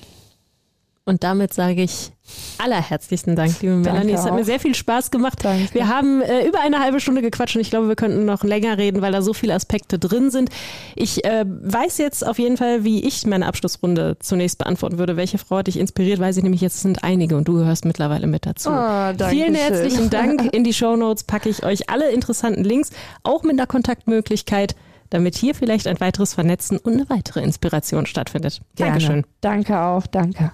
Speaker 2: Und damit sage ich allerherzlichsten Dank, liebe Danke Melanie. Es hat mir sehr viel Spaß gemacht. Danke. Wir haben äh, über eine halbe Stunde gequatscht und ich glaube, wir könnten noch länger reden, weil da so viele Aspekte drin sind. Ich äh, weiß jetzt auf jeden Fall, wie ich meine Abschlussrunde zunächst beantworten würde. Welche Frau hat dich inspiriert? Weiß ich nämlich jetzt sind einige und du gehörst mittlerweile mit dazu. Oh, Vielen herzlichen Dank. In die Show Notes packe ich euch alle interessanten Links, auch mit einer Kontaktmöglichkeit damit hier vielleicht ein weiteres Vernetzen und eine weitere Inspiration stattfindet.
Speaker 3: Gerne. Dankeschön. Danke auch, danke.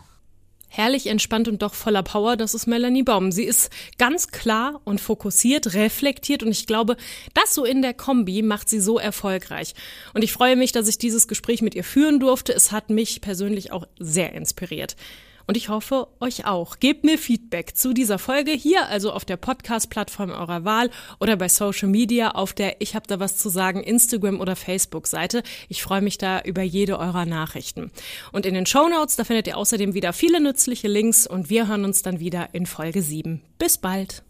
Speaker 2: Herrlich entspannt und doch voller Power, das ist Melanie Baum. Sie ist ganz klar und fokussiert, reflektiert und ich glaube, das so in der Kombi macht sie so erfolgreich. Und ich freue mich, dass ich dieses Gespräch mit ihr führen durfte. Es hat mich persönlich auch sehr inspiriert. Und ich hoffe, euch auch. Gebt mir Feedback zu dieser Folge hier, also auf der Podcast-Plattform eurer Wahl oder bei Social Media auf der Ich hab da was zu sagen Instagram oder Facebook-Seite. Ich freue mich da über jede eurer Nachrichten. Und in den Show Notes, da findet ihr außerdem wieder viele nützliche Links und wir hören uns dann wieder in Folge 7. Bis bald.